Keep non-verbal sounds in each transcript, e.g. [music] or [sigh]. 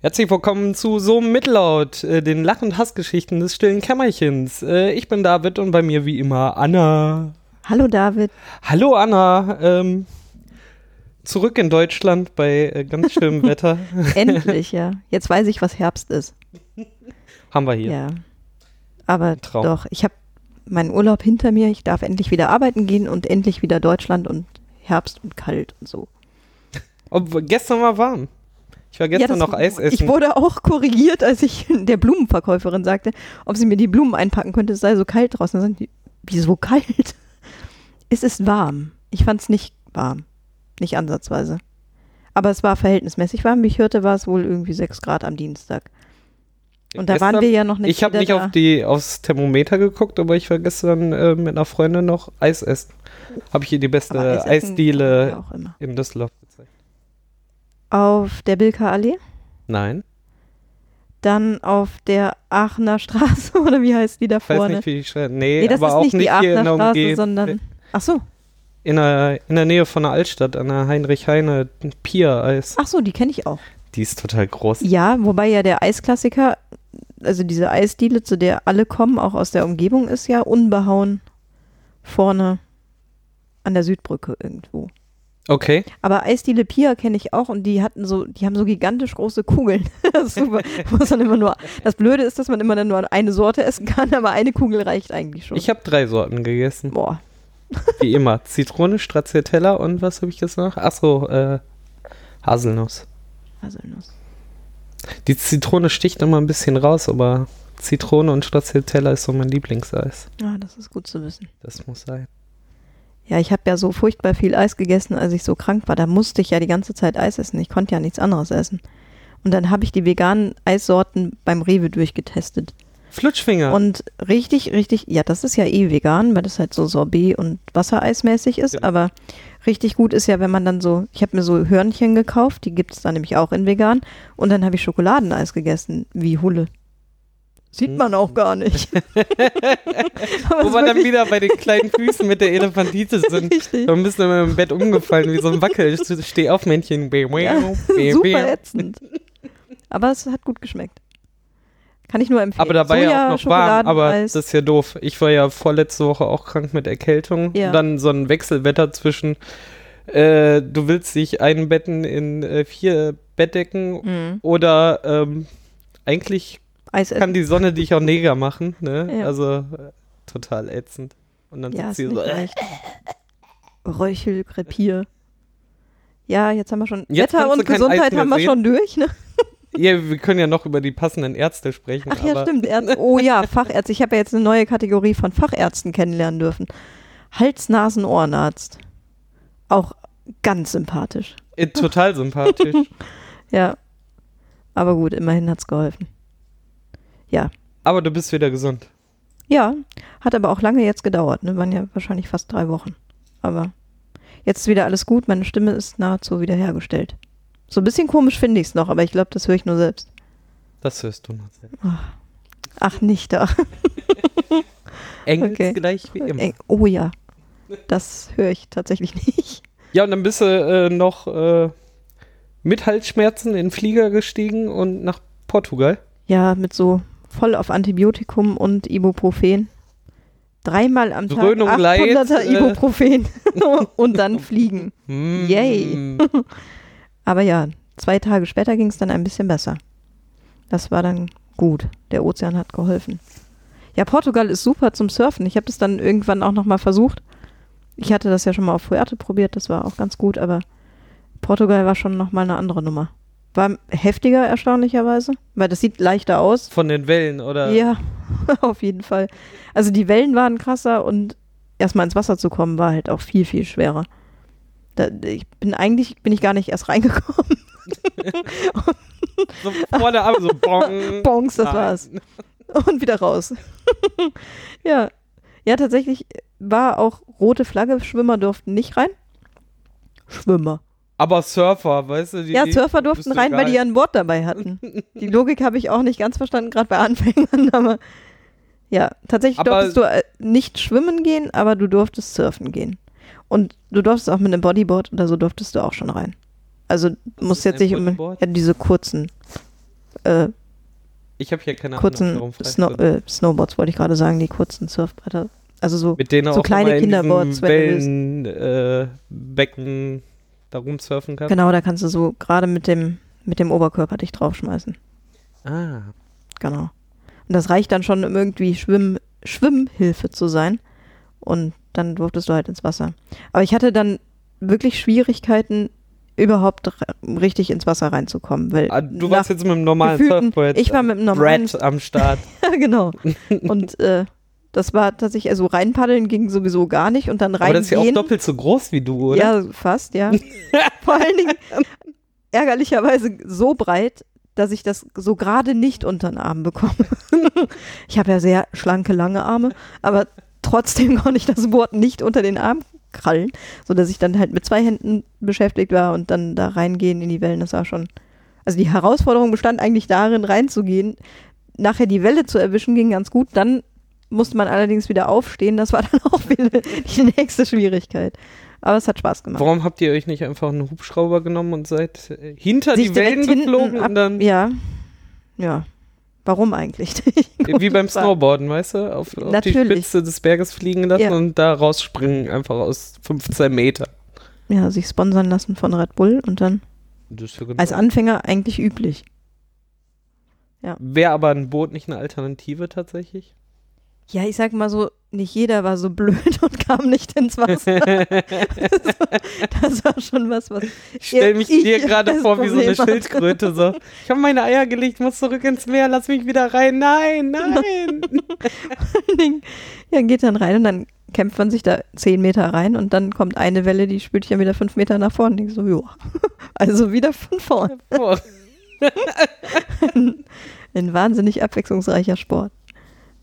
Herzlich willkommen zu So Mittellaut, äh, den Lach- und Hassgeschichten des stillen Kämmerchens. Äh, ich bin David und bei mir wie immer Anna. Hallo David. Hallo Anna. Ähm, zurück in Deutschland bei äh, ganz schönem [laughs] Wetter. Endlich, ja. Jetzt weiß ich, was Herbst ist. [laughs] Haben wir hier. Ja. Aber Traum. doch, ich habe meinen Urlaub hinter mir. Ich darf endlich wieder arbeiten gehen und endlich wieder Deutschland und Herbst und kalt und so. Ob, gestern war warm. Ich war gestern Ja, noch Eis essen. Ich wurde auch [laughs] korrigiert, als ich [laughs] der Blumenverkäuferin sagte, ob sie mir die Blumen einpacken könnte. Es sei so kalt draußen. Dann die, wieso kalt? [laughs] Es ist warm. Ich fand es nicht warm. Nicht ansatzweise. Aber es war verhältnismäßig warm. Wie ich hörte, war es wohl irgendwie 6 Grad am Dienstag. Und da Gestern- waren wir ja noch nicht Ich habe nicht auf die, aufs Thermometer geguckt, aber ich war gestern äh, mit einer Freundin noch Eis essen. Habe ich ihr die beste Eisdiele in Düsseldorf. Auf der Bilker Allee, Nein, dann auf der Aachener Straße [laughs] oder wie heißt die da ich weiß vorne? nicht, wie schreibe. Nee, nee, das aber ist auch nicht die Aachener Straße, sondern ach so, In der, in der Nähe von der Altstadt, an der Heinrich-Heine Pier-Eis. ach so, die kenne ich auch. Die ist total groß. Ja, wobei ja der Eisklassiker, also diese Eisdiele, zu der alle kommen, auch aus der Umgebung, ist ja unbehauen vorne an der Südbrücke irgendwo. Okay. Aber Eisdiele Pia kenne ich auch und die hatten so, die haben so gigantisch große Kugeln. [laughs] das ist super. [laughs] Muss man immer nur, das Blöde ist, dass man immer dann nur eine Sorte essen kann, aber eine Kugel reicht eigentlich schon. Ich habe drei Sorten gegessen. Boah, Wie immer. Zitrone, Stracciatella und was habe ich jetzt noch? Achso, äh, Haselnuss. Haselnuss. Die Zitrone sticht immer ein bisschen raus, aber Zitrone und Stracciatella ist so mein Lieblingseis. Ah, das ist gut zu wissen. Das muss sein. Ja, ich habe ja so furchtbar viel Eis gegessen, als ich so krank war. Da musste ich ja die ganze Zeit Eis essen. Ich konnte ja nichts anderes essen. Und dann habe ich die veganen Eissorten beim Rewe durchgetestet. Flutschfinger. Und richtig, richtig, ja, das ist ja eh vegan, weil das halt so Sorbet und Wassereismäßig ist. Genau. Aber richtig gut ist ja, wenn man dann so, ich habe mir so Hörnchen gekauft, die gibt es dann nämlich auch in vegan. Und dann habe ich Schokoladeneis gegessen, wie Hulle. Sieht man auch gar nicht. [laughs] Wo wir dann wieder bei den kleinen Füßen mit der Elefantitis sind. Richtig. Da bist du immer im Bett umgefallen, wie so ein Wackel. Steh auf, Männchen. Ja, [laughs] super ätzend. Aber es hat gut geschmeckt. Kann ich nur empfehlen. Aber da war ja auch noch warm, aber das ist ja doof. Ich war ja vorletzte Woche auch krank mit Erkältung. Ja. Dann so ein Wechselwetter zwischen, äh, du willst dich einbetten in äh, vier Bettdecken Mhm. oder ähm, eigentlich Eis kann die Sonne dich auch neger machen. Ne? Ja. Also äh, total ätzend. Und dann Ja, sitzt sie so, äh, leicht. Röchel, Krepier. Ja, jetzt haben wir schon. Jetzt Wetter und Gesundheit haben wir sehen. schon durch, ne? [laughs] ja, wir können ja noch über die passenden Ärzte sprechen. Ach ja, stimmt. Ärzte. [laughs] Oh ja, Fachärzte. Ich habe ja jetzt eine neue Kategorie von Fachärzten kennenlernen dürfen. Hals-, Nasen-, Ohrenarzt. Auch ganz sympathisch. Äh, total sympathisch. [laughs] Ja. Aber gut, immerhin hat's geholfen. Ja. aber du bist wieder gesund. Ja, hat aber auch lange jetzt gedauert. Ne? Waren ja wahrscheinlich fast drei Wochen. Aber jetzt ist wieder alles gut. Meine Stimme ist nahezu wiederhergestellt. So ein bisschen komisch finde ich es noch, aber ich glaube, das höre ich nur selbst. Das hörst du noch sehr. Ach, nicht da. [laughs] Engels Okay. gleich wie immer. Oh ja. Das höre ich tatsächlich nicht. Ja, und dann bist du äh, noch äh, mit Halsschmerzen in den Flieger gestiegen und nach Portugal. Ja, mit so voll auf Antibiotikum und Ibuprofen. Dreimal am Tag Dröhnung 800er Light, äh. Ibuprofen [laughs] und dann fliegen. Mm. Yay. Aber ja, zwei Tage später ging es dann ein bisschen besser. Das war dann gut. Der Ozean hat geholfen. Ja, Portugal ist super zum Surfen. Ich habe das dann irgendwann auch nochmal versucht. Ich hatte das ja schon mal auf Fuerte probiert, das war auch ganz gut, aber Portugal war schon nochmal eine andere Nummer. War heftiger erstaunlicherweise, weil das sieht leichter aus. Von den Wellen, oder? Ja, [laughs] auf jeden Fall. Also die Wellen waren krasser und erstmal ins Wasser zu kommen war halt auch viel, viel schwerer. Da, ich bin eigentlich, bin ich gar nicht erst reingekommen. [laughs] So vor der Arme, so [laughs] bong. Bonks, das Nein. war's. Und wieder raus. ja. Ja, tatsächlich war auch rote Flagge, Schwimmer durften nicht rein. Schwimmer. Aber Surfer, weißt du? Die, ja, Surfer durften rein, weil die ja ein Board dabei hatten. [laughs] Die Logik habe ich auch nicht ganz verstanden, gerade bei Anfängern, [laughs] aber ja, tatsächlich aber durftest du äh, nicht schwimmen gehen, aber du durftest surfen gehen. Und du durftest auch mit einem Bodyboard oder so durftest du auch schon rein. Also musst jetzt nicht um ja, diese kurzen äh, ich habe hier keine kurzen Ahnung, Snow äh, Snowboards wollte ich gerade sagen, die kurzen Surfbretter. Also so, mit denen so auch kleine Kinderboards, Wellen, äh, Becken da rumsurfen kannst? Genau, da kannst du so gerade mit dem, mit dem Oberkörper dich draufschmeißen. Ah. Genau. Und das reicht dann schon, um irgendwie Schwimm, Schwimmhilfe zu sein. Und dann durftest du halt ins Wasser. Aber ich hatte dann wirklich Schwierigkeiten, überhaupt richtig ins Wasser reinzukommen. Weil ah, du warst jetzt mit einem normalen Surfboard. Ich war mit einem äh, normalen Brett am Start. [laughs] genau. [laughs] Und äh, das war tatsächlich, also reinpaddeln ging sowieso gar nicht und dann reingehen. Aber das ist ja auch doppelt so groß wie du, oder? Ja, fast, ja. [laughs] Vor allen Dingen ärgerlicherweise so breit, dass ich das so gerade nicht unter den Arm bekomme. [laughs] ich habe ja sehr schlanke, lange Arme, aber trotzdem [laughs] konnte ich das Board nicht unter den Arm krallen, sodass ich dann halt mit zwei Händen beschäftigt war und dann da reingehen in die Wellen. Das war schon. Also die Herausforderung bestand eigentlich darin, reinzugehen. Nachher die Welle zu erwischen ging ganz gut, dann musste man allerdings wieder aufstehen. Das war [laughs] dann auch wieder die nächste Schwierigkeit. Aber es hat Spaß gemacht. Warum habt ihr euch nicht einfach einen Hubschrauber genommen und seid äh, hinter Sich die Wellen geflogen ab, und dann. Ja. Ja. Warum eigentlich? [laughs] Äh, wie beim Snowboarden, weißt du? Auf, auf die Spitze des Berges fliegen lassen ja. und da rausspringen, einfach aus 15 Meter. Ja, sich sponsern lassen von Red Bull und dann ja genau als Anfänger eigentlich üblich. Ja. Wäre aber ein Boot nicht eine Alternative tatsächlich? ja, ich sag mal so, nicht jeder war so blöd [laughs] und kam nicht ins Wasser. [laughs] [laughs] das war schon was, was. Ich stell mich ich dir gerade vor, Problem wie so eine Schildkröte. So. Ich habe meine Eier gelegt, muss zurück ins Meer, lass mich wieder rein. Nein, nein. ja, geht dann rein und dann kämpft man sich da zehn Meter rein und dann kommt eine Welle, die spült ich ja wieder fünf Meter nach vorne. Ich so, ja. Also wieder von vorne. ein, ein wahnsinnig abwechslungsreicher Sport.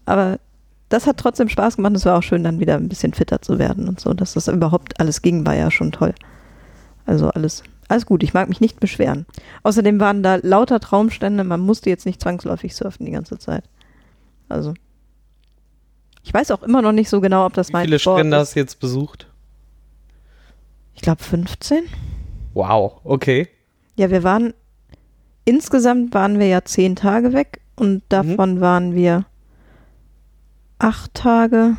Aber das hat trotzdem Spaß gemacht. Es war auch schön, dann wieder ein bisschen fitter zu werden und so. Dass das überhaupt alles ging, war ja schon toll. Also alles, alles gut. Ich mag mich nicht beschweren. Außerdem waren da lauter Traumstände. Man musste jetzt nicht zwangsläufig surfen die ganze Zeit. Also. Ich weiß auch immer noch nicht so genau, ob das Wie mein viele Sport Strände ist. hast du jetzt besucht? Ich glaube 15. Wow, okay. Ja, wir waren, insgesamt waren wir ja zehn Tage weg und mhm. davon mhm. waren wir acht Tage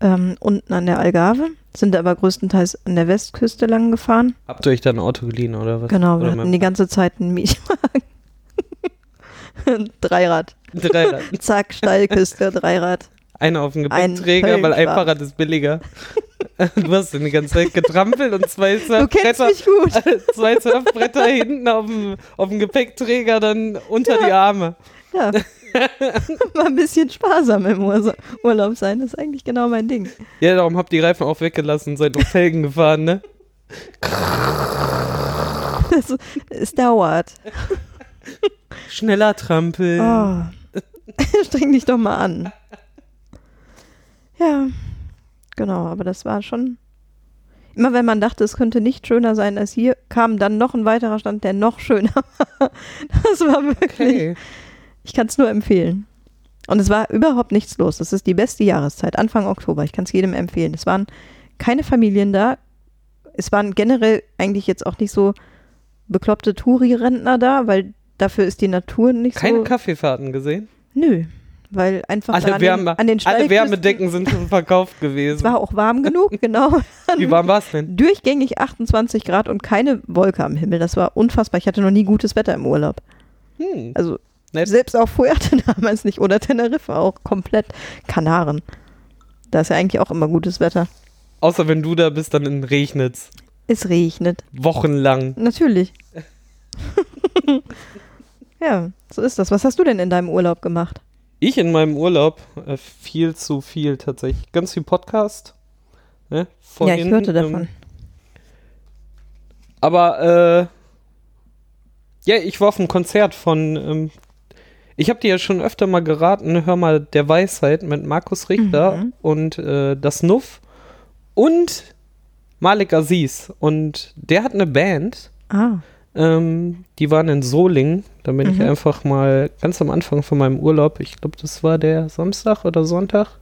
ähm, unten an der Algarve, sind aber größtenteils an der Westküste lang gefahren. Habt ihr euch dann ein Auto geliehen oder was? Genau, wir hatten die ganze Zeit einen Mietwagen. [laughs] Dreirad. Dreirad. [laughs] Zack, Steilküste, Dreirad. Einer auf dem Gepäckträger, ein weil ein Fahrrad ist billiger. Du hast den die ganze Zeit getrampelt und zwei Surfbretter, [laughs] zwei Surfbretter hinten auf dem, auf dem Gepäckträger dann unter ja. die Arme. Ja, [laughs] mal ein bisschen sparsam im Urlaub sein, das ist eigentlich genau mein Ding. Ja, darum habt ihr die Reifen auch weggelassen, seid auf Felgen gefahren, ne? Das, es dauert. Schneller trampeln. Oh. [laughs] Streng dich doch mal an. Ja, genau, aber das war schon. Immer wenn man dachte, es könnte nicht schöner sein als hier, kam dann noch ein weiterer Stand, der noch schöner [laughs] war. Das war wirklich. Okay. Ich kann es nur empfehlen. Und es war überhaupt nichts los. Das ist die beste Jahreszeit, Anfang Oktober. Ich kann es jedem empfehlen. Es waren keine Familien da. Es waren generell eigentlich jetzt auch nicht so bekloppte Touri-Rentner da, weil dafür ist die Natur nicht Keine so. Keine Kaffeefahrten gesehen? Nö. Weil einfach also alle an, Wärme, den, an den Alle Wärmedecken sind schon verkauft gewesen. Es war auch warm genug, [laughs] genau. Wie warm war es denn? Durchgängig 28 Grad und keine Wolke am Himmel. Das war unfassbar. Ich hatte noch nie gutes Wetter im Urlaub. Hm. Also Nett. Selbst auf Fuerte [laughs] damals nicht oder Teneriffa auch komplett. Kanaren. Da ist ja eigentlich auch immer gutes Wetter. Außer wenn du da bist, dann regnet Es Es regnet. Wochenlang. Natürlich. [laughs] ja, so ist das. Was hast du denn in deinem Urlaub gemacht? Ich in meinem Urlaub äh, viel zu viel tatsächlich. Ganz viel Podcast. Ne? ja, ich hörte davon. Ähm, aber äh, ja, ich war auf einem Konzert von ähm, ich habe dir ja schon öfter mal geraten, hör mal der Weisheit mit Markus Richter mhm. und äh, das Nuff und Malik Aziz. Und der hat eine Band. Ah. Ähm, die waren in Solingen. Da bin mhm. ich einfach mal ganz am Anfang von meinem Urlaub, ich glaube, das war der Samstag oder Sonntag,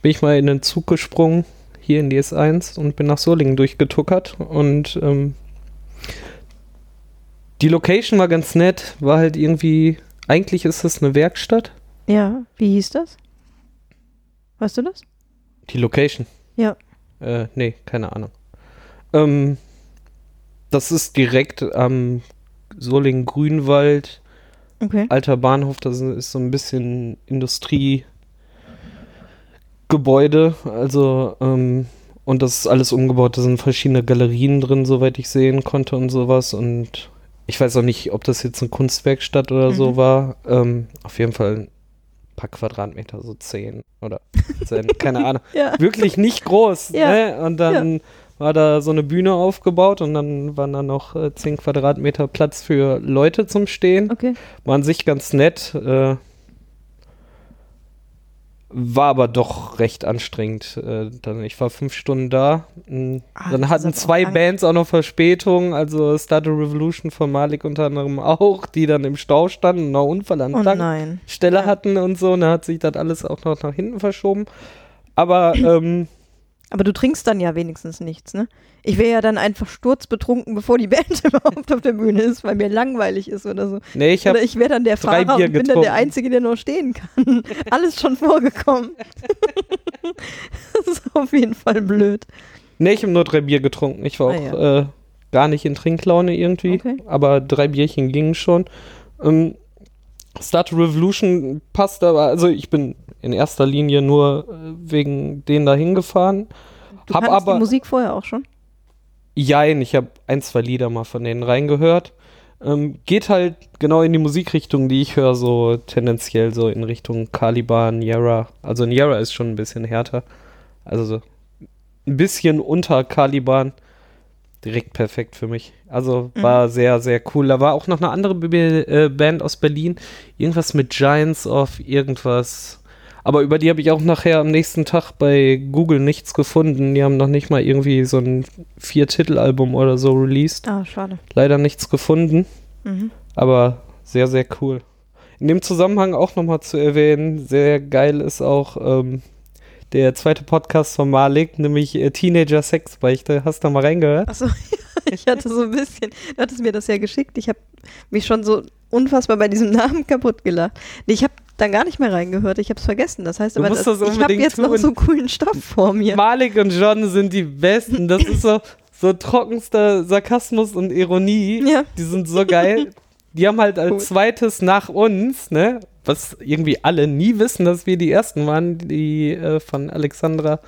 bin ich mal in den Zug gesprungen, hier in die S1 und bin nach Solingen durchgetuckert. Und ähm, die Location war ganz nett, war halt irgendwie eigentlich ist das eine Werkstatt. Ja, wie hieß das? Weißt du das? Die Location. Ja. Äh, nee, keine Ahnung. Ähm, das ist direkt am Solingen-Grünwald, Okay. alter Bahnhof, das ist so ein bisschen Industriegebäude, also, ähm, und das ist alles umgebaut, da sind verschiedene Galerien drin, soweit ich sehen konnte und sowas und ich weiß auch nicht, ob das jetzt eine Kunstwerkstatt oder so Mhm. war, ähm, auf jeden Fall ein paar Quadratmeter, so 10 oder 10, [laughs] keine Ahnung Ja. wirklich nicht groß. Ja. Ne? Und dann war da so eine Bühne aufgebaut und dann waren da noch äh, 10 Quadratmeter Platz für Leute zum Stehen. Okay. War an sich ganz nett. Äh, war aber doch recht anstrengend. Äh, dann, ich war fünf Stunden da. Mm, Ah, dann hatten auch zwei lang. Bands auch noch Verspätung. Also Start a Revolution von Malik unter anderem auch, die dann im Stau standen und noch Unfall an Oh. Stelle Ja. hatten und so. Und da hat sich das alles auch noch nach hinten verschoben. Aber ähm, Aber du trinkst dann ja wenigstens nichts, ne? Ich wäre ja dann einfach sturzbetrunken, bevor die Band [laughs] überhaupt auf der Bühne ist, weil mir langweilig ist oder so. nee, ich habe Oder ich wäre dann der Fahrer Bier und bin dann der Einzige, der noch stehen kann. [laughs] Alles schon vorgekommen. [laughs] das ist auf jeden Fall blöd. Nee, ich habe nur drei Bier getrunken. Ich war Ah, auch ja. äh, gar nicht in Trinklaune irgendwie. Okay. Aber drei Bierchen gingen schon. Ähm, Start Revolution passt aber, also ich bin in erster Linie nur äh, wegen denen da hingefahren. Du Hab aber- die Musik vorher auch schon? Jein, ich habe ein, zwei Lieder mal von denen reingehört. Ähm, geht halt genau in die Musikrichtung, die ich höre, so tendenziell so in Richtung Caliban, Yara. Also ein Yara ist schon ein bisschen härter. Also so ein bisschen unter Caliban. Direkt perfekt für mich. Also Mhm. war sehr, sehr cool. Da war auch noch eine andere B äh, Band aus Berlin. Irgendwas mit Giants of irgendwas. Aber über die habe ich auch nachher am nächsten Tag bei Google nichts gefunden. Die haben noch nicht mal irgendwie so ein Vier-Titel-Album oder so released. Ah, schade. Leider nichts gefunden, Mhm. aber sehr, sehr cool. In dem Zusammenhang auch nochmal zu erwähnen, sehr geil ist auch ähm, der zweite Podcast von Malik, nämlich äh, Teenager Sexbeichte. Hast du da mal reingehört? Achso, [laughs] ich hatte so ein bisschen, du hattest mir das ja geschickt. Ich habe mich schon so unfassbar bei diesem Namen kaputt gelacht. Nee, ich habe da gar nicht mehr reingehört. Ich habe es vergessen. Das heißt Du aber, das, das ich habe jetzt noch tun. so coolen Stoff vor mir. Malik und John sind die Besten. Das ist so, so trockenster Sarkasmus und Ironie. Ja. Die sind so geil. Die haben halt als Cool. zweites nach uns, ne, was irgendwie alle nie wissen, dass wir die ersten waren, die äh, von Alexandra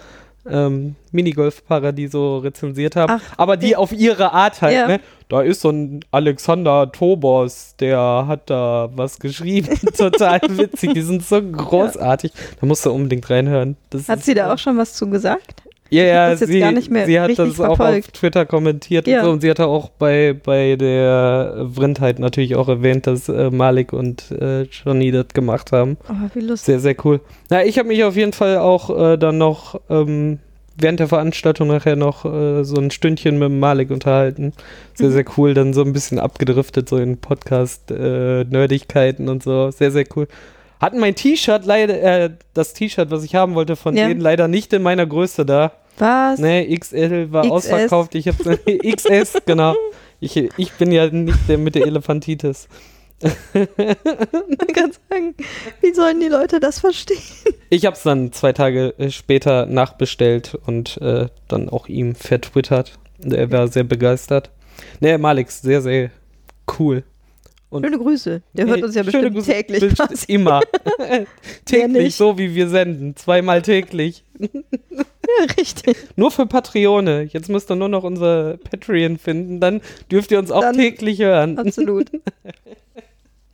ähm, Minigolf Paradiso rezensiert haben. Ach, aber die okay. auf ihre Art halt, Ja. ne? Da ist so ein Alexander Tobos, der hat da was geschrieben. [laughs] Total witzig. Die sind so großartig. Da musst du unbedingt reinhören. Das Hat sie da auch schon was zu gesagt? Ja, ja, sie, gar nicht mehr sie hat das auch auf verfolgt. Twitter kommentiert Ja. und so. Und sie hat auch bei, bei der Vrindheit natürlich auch erwähnt, dass äh, Malik und äh, Johnny das gemacht haben. Oh, wie lustig. Sehr, sehr cool. Na, ich habe mich auf jeden Fall auch äh, dann noch ähm, während der Veranstaltung nachher noch äh, so ein Stündchen mit Malik unterhalten. Sehr, Mhm. sehr cool. Dann so ein bisschen abgedriftet, so in Podcast-Nerdigkeiten und so. Sehr, sehr cool. Hatten mein T-Shirt leider, äh, das T-Shirt, was ich haben wollte von Ja. denen, leider nicht in meiner Größe da. Was? Nee, XL war XS. ausverkauft. Ich habe [laughs] XS, genau. Ich, ich bin ja nicht der mit der Elefantitis. Man kann sagen, wie sollen die Leute das verstehen? Ich habe es dann zwei Tage äh, später nachbestellt und äh, dann auch ihm vertwittert. Er war sehr begeistert. Nee, Malix, sehr, sehr cool. Und Schöne Grüße. Der hört uns ja bestimmt Grüße. täglich. Best- quasi. [laughs] Immer. täglich, so wie wir senden. Zweimal täglich. Ja, richtig. Nur für Patreone. Jetzt müsst ihr nur noch unser Patreon finden. Dann dürft ihr uns auch Dann- täglich hören. Absolut. [laughs]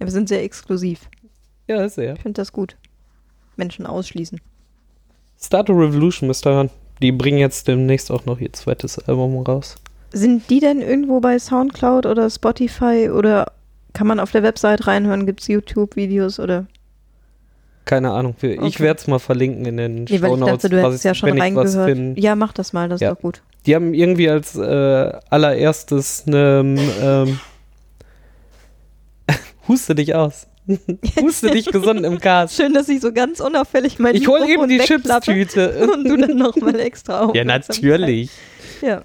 Ja, wir sind sehr exklusiv. Ja, sehr. Ich finde das gut. Menschen ausschließen. Start a Revolution müsst ihr hören. Die bringen jetzt demnächst auch noch ihr zweites Album raus. Sind die denn irgendwo bei Soundcloud oder Spotify oder kann man auf der Website reinhören? Gibt es YouTube-Videos oder? Keine Ahnung. Ich Okay. werde es mal verlinken in den Nee, weil ich Shownotes, dachte, du hättest ja ich- schon ich reingehört. Ja, mach das mal, das Ja. ist doch gut. Die haben irgendwie als äh, allererstes eine ähm, [laughs] Huste dich aus. [laughs] Huste dich gesund im Cast. Schön, dass ich so ganz unauffällig mein Ich hole eben die Chipstüte. [laughs] Und du dann nochmal extra auf. Ja, natürlich. Ja.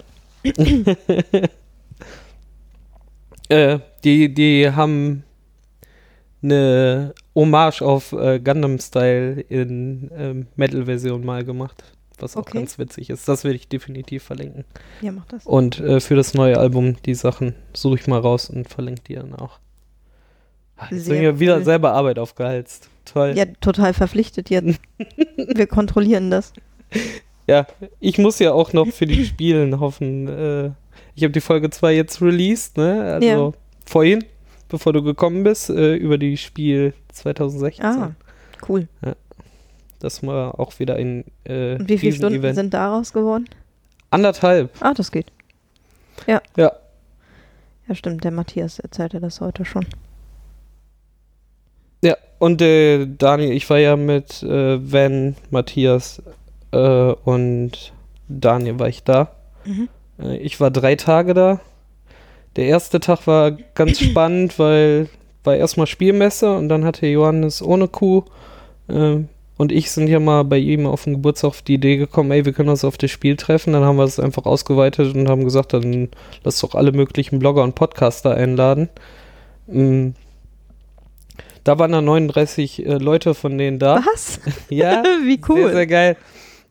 Äh, die, die haben eine Hommage auf äh, Gundam Style in ähm, Metal-Version mal gemacht. Was auch Okay. ganz witzig ist. Das will ich definitiv verlinken. Ja, mach das. Und äh, für das neue Album die Sachen suche ich mal raus und verlinke die dann auch. Ah, Jetzt Sehr bin mir wieder cool. selber Arbeit aufgeheizt. Toll. Ja, total verpflichtet jetzt. [laughs] Wir kontrollieren das. Ja, ich muss ja auch noch für die Spielen hoffen. Ich habe die Folge 2 jetzt released, ne? Also Ja. vorhin, bevor du gekommen bist, äh, über die Spiel 2016. Ah, cool. Das war auch wieder ein äh, Und wie viele Stunden Riesen-Event. sind daraus geworden? Anderthalb. Ah, das geht. Ja. Ja, stimmt. Der Matthias erzählte das heute schon. Ja, und äh, Daniel, ich war ja mit äh, Van, Matthias äh, und Daniel war ich da. Mhm. Äh, ich war drei Tage da. Der erste Tag war ganz [clears throat] spannend, weil war erstmal Spielmesse und dann hatte Johannes ohne Kuh äh, und ich sind ja mal bei ihm auf dem Geburtstag auf die Idee gekommen, ey, wir können uns auf das Spiel treffen. Dann haben wir es einfach ausgeweitet und haben gesagt, dann lass doch alle möglichen Blogger und Podcaster einladen. Mm. Da waren dann 39 äh, Leute von denen da. Was? Ja, [laughs] Wie sehr, cool. sehr geil.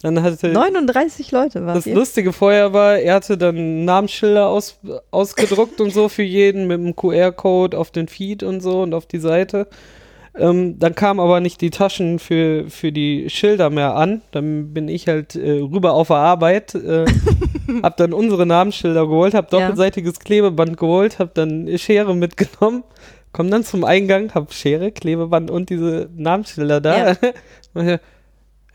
Dann hatte 39 Leute waren das Lustige vorher war, er hatte dann Namensschilder aus, ausgedruckt und so für jeden mit einem QR-Code auf den Feed und so und auf die Seite. Ähm, dann kamen aber nicht die Taschen für, für die Schilder mehr an. Dann bin ich halt äh, rüber auf der Arbeit, äh, [laughs] hab dann unsere Namensschilder geholt, hab Ja. doppelseitiges Klebeband geholt, hab dann Schere mitgenommen, komm dann zum Eingang, hab Schere, Klebeband und diese Namensschilder da. Ja. [laughs]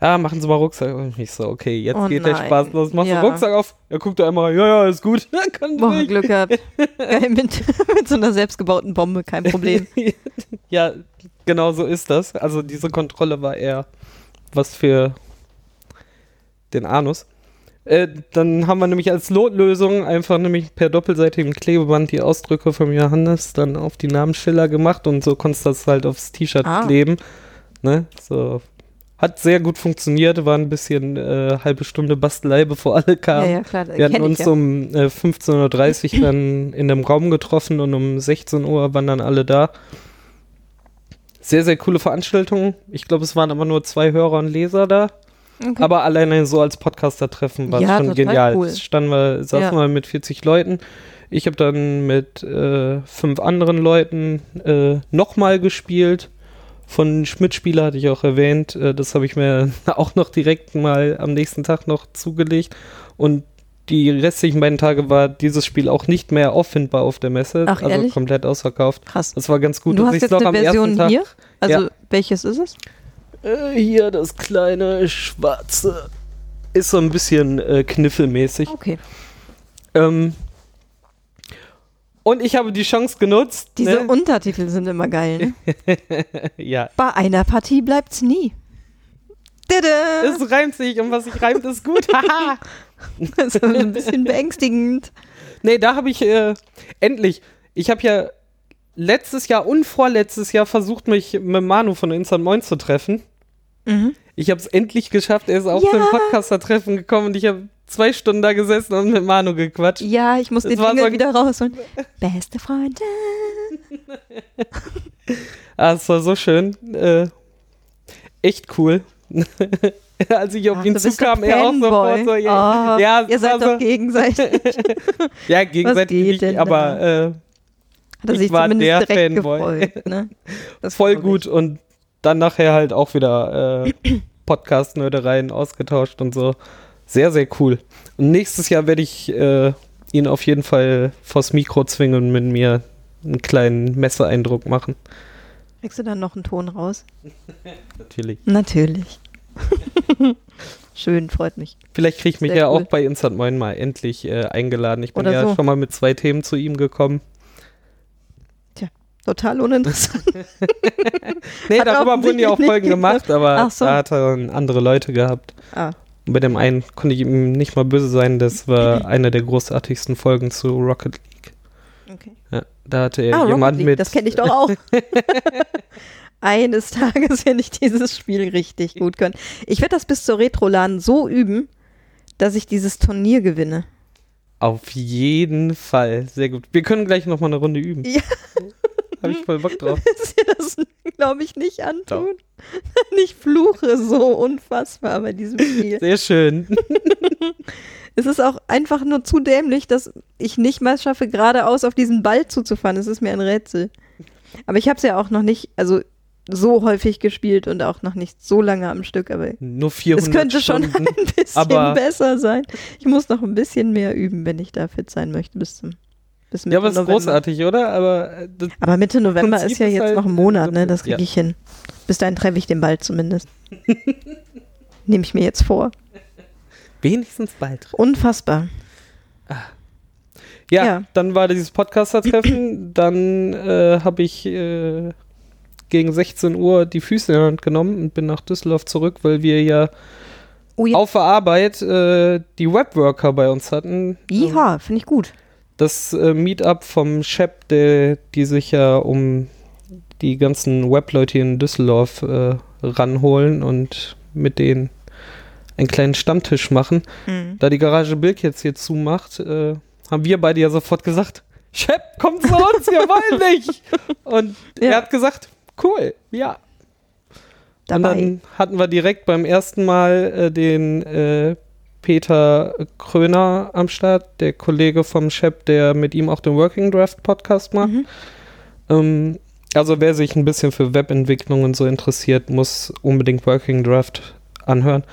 Ja, machen Sie mal Rucksack. Und ich so, okay, jetzt Oh geht der nein. Spaß los. Machst Ja. du Rucksack auf? Er guckt da einmal, ja, ja, ist gut. [laughs] Kann Boah, durch. Glück gehabt. [laughs] Geil, mit, mit so einer selbstgebauten Bombe, kein Problem. [laughs] ja, genau so ist das. Also diese Kontrolle war eher was für den Anus. Äh, dann haben wir nämlich als Notlösung einfach nämlich per doppelseitigem Klebeband die Ausdrücke von Johannes dann auf die Namensschilder gemacht und so konntest du das halt aufs T-Shirt Ah. kleben. Ne? So. Hat sehr gut funktioniert, war ein bisschen äh, halbe Stunde Bastelei, bevor alle Ja, kamen. ja, klar. Wir hatten uns ja. um äh, 15.30 Uhr dann in dem Raum getroffen und um 16 Uhr waren dann alle da. Sehr, sehr coole Veranstaltung. Ich glaube, es waren aber nur zwei Hörer und Leser da. Okay. Aber alleine so als Podcaster-Treffen war es Ja, schon genial. cool. Standen wir, saßen Ja. wir mit 40 Leuten. Ich habe dann mit äh, fünf anderen Leuten äh, nochmal gespielt. Von Schmidt-Spieler hatte ich auch erwähnt. Äh, das habe ich mir [laughs] auch noch direkt mal am nächsten Tag noch zugelegt. Und die restlichen beiden Tage war dieses Spiel auch nicht mehr auffindbar auf der Messe. Ach, also ehrlich? komplett ausverkauft. Krass. Das war ganz gut. du hast jetzt noch eine Version Tag- hier? Also, Ja. welches ist es? Äh, hier das kleine schwarze. Ist so ein bisschen äh, kniffelmäßig. Okay. Ähm, und ich habe die Chance genutzt. Diese ne? Untertitel sind immer geil. Ne? [laughs] ja, Bei einer Partie bleibt's nie. Tada! es reimt sich und was sich reimt, ist gut. [laughs] Haha. Das ist ein bisschen beängstigend. nee, da habe ich äh, endlich. Ich habe ja letztes Jahr und vorletztes Jahr versucht, mich mit Manu von Instant Moin zu treffen. Mhm. Ich habe es endlich geschafft. Er ist auch Ja. zum Podcaster-Treffen gekommen und ich habe zwei Stunden da gesessen und mit Manu gequatscht. Ja, ich muss Das den war Jingle so wieder raus und [laughs] beste Freunde. [laughs] Ah, es war so schön. Äh, echt cool. [laughs] Als ich auf Ach, ihn zukam, doch er auch sofort so. Ja, Oh, ja, ihr war seid doch so, gegenseitig. ja gegenseitig nicht, denn aber äh, Hat er Ich sich war zumindest der Fanboy. gefreut. Ne? Voll gut und dann nachher halt auch wieder äh, [clears throat] Podcast-Nördereien ausgetauscht und so. Sehr, sehr cool. Und nächstes Jahr werde ich äh, ihn auf jeden Fall vors Mikro zwingen und mit mir einen kleinen Messeeindruck machen. Kriegst du dann noch einen Ton raus? [laughs] Natürlich. Natürlich. [laughs] Schön, freut mich. Vielleicht kriege ich mich Sehr ja cool. auch bei Instant Moin mal endlich äh, eingeladen. Ich bin Oder ja so. schon mal mit zwei Themen zu ihm gekommen. Total uninteressant. [laughs] Nee, Hat darüber wurden ja auch Folgen gemacht, aber so. da hat er andere Leute gehabt. Ah, Und bei dem einen konnte ich ihm nicht mal böse sein. Das war eine der großartigsten Folgen zu Rocket League. okay. Ja, da hatte er Ah, League, mit. das kenne ich doch auch. [laughs] Eines Tages werde ich dieses Spiel richtig gut können. Ich werde das bis zur Retroladen so üben, dass ich dieses Turnier gewinne. Auf jeden Fall. Sehr gut. Wir können gleich noch mal eine Runde üben. Ja. [laughs] Habe ich voll Bock drauf. [laughs] willst dir das, glaube ich, nicht antun. [laughs] Ich fluche so unfassbar bei diesem Spiel. Sehr schön. [laughs] Es ist auch einfach nur zu dämlich, dass ich nicht mal schaffe, geradeaus auf diesen Ball zuzufahren. Es ist mir ein Rätsel. Aber ich habe es ja auch noch nicht, also so häufig gespielt und auch noch nicht so lange am Stück, aber Nur 400 es könnte schon Stunden. ein bisschen besser sein. Ich muss noch ein bisschen mehr üben, wenn ich da fit sein möchte bis zum bis Mitte Ja, aber es ist November. großartig, oder? Aber äh, das, Aber Mitte November Prinzip ist ja jetzt halt- noch ein Monat, ne? Das kriege Ja. ich hin. Bis dahin treffe ich den Ball zumindest. [laughs] Nehme ich mir jetzt vor. wenigstens bald. Unfassbar. Ja, Ja. dann war dieses Podcaster-Treffen. [clears throat] dann äh, habe ich äh, gegen 16 Uhr die Füße in die Hand genommen und bin nach Düsseldorf zurück, weil wir ja Oh auf der Arbeit äh, die Webworker bei uns hatten. Ja, finde ich gut. Das äh, Meetup vom Shep, der, die sich ja um die ganzen Webleute hier in Düsseldorf äh, ranholen und mit denen einen kleinen Stammtisch machen. Mhm. Da die Garage Bilk jetzt hier zumacht, äh, haben wir beide ja sofort gesagt, Shep, kommt zu uns, wir wollen dich. Und Ja. er hat gesagt, cool, ja. Und Dabei. dann hatten wir direkt beim ersten Mal äh, den äh, Peter Kröner am Start, der Kollege vom Shep, der mit ihm auch den Working Draft Podcast macht. Mhm. Ähm, also wer sich ein bisschen für Webentwicklung und so interessiert, muss unbedingt Working Draft anhören.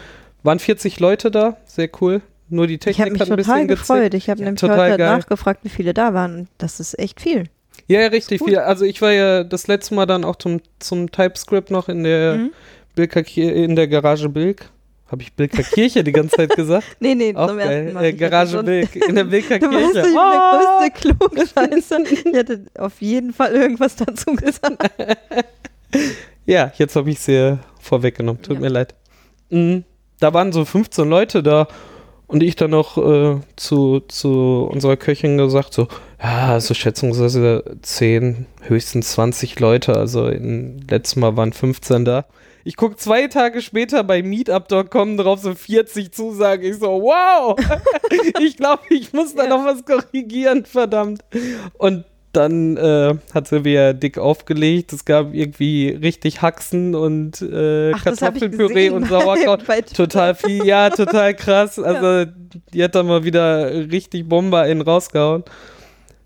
Waren 40 Leute da, sehr cool. Nur die Ich Technik habe mich hat ein total bisschen gefreut. gezickt. Ich habe Ja, nämlich total heute geil. nachgefragt, wie viele da waren. Das ist echt viel. Ja, ja, richtig viel. Also ich war ja das letzte Mal dann auch zum, zum TypeScript noch in der Mhm. Kir- in der Garage Bilk. Habe ich Bilker Kirche die ganze Zeit gesagt? [laughs] Nee, nee, Auch zum geil. ersten Mal. Äh, Garage Bilk in der Bilker [laughs] Du weißt, Kirche. ich bin Ah! der größte Klugscheißer. [laughs] Ich hätte auf jeden Fall irgendwas dazu gesagt. Ja, jetzt habe ich es ja vorweggenommen. Tut Ja. mir leid. Mhm. Da waren so 15 Leute da und ich dann noch äh, zu, zu unserer Köchin gesagt, so, ja, so schätzungsweise 10, höchstens 20 Leute. Also letztes Mal waren 15 da. Ich gucke zwei Tage später bei Meetup.com drauf, so 40 Zusagen. Ich so, wow! [laughs] ich glaube, ich muss da Ja. noch was korrigieren, verdammt. Und dann äh, hat Silvia dick aufgelegt. Es gab irgendwie richtig Haxen und äh, Ach, Kartoffelpüree und Sauerkraut. total viel, ja, total krass. [laughs] Also die hat dann mal wieder richtig Bomber in rausgehauen.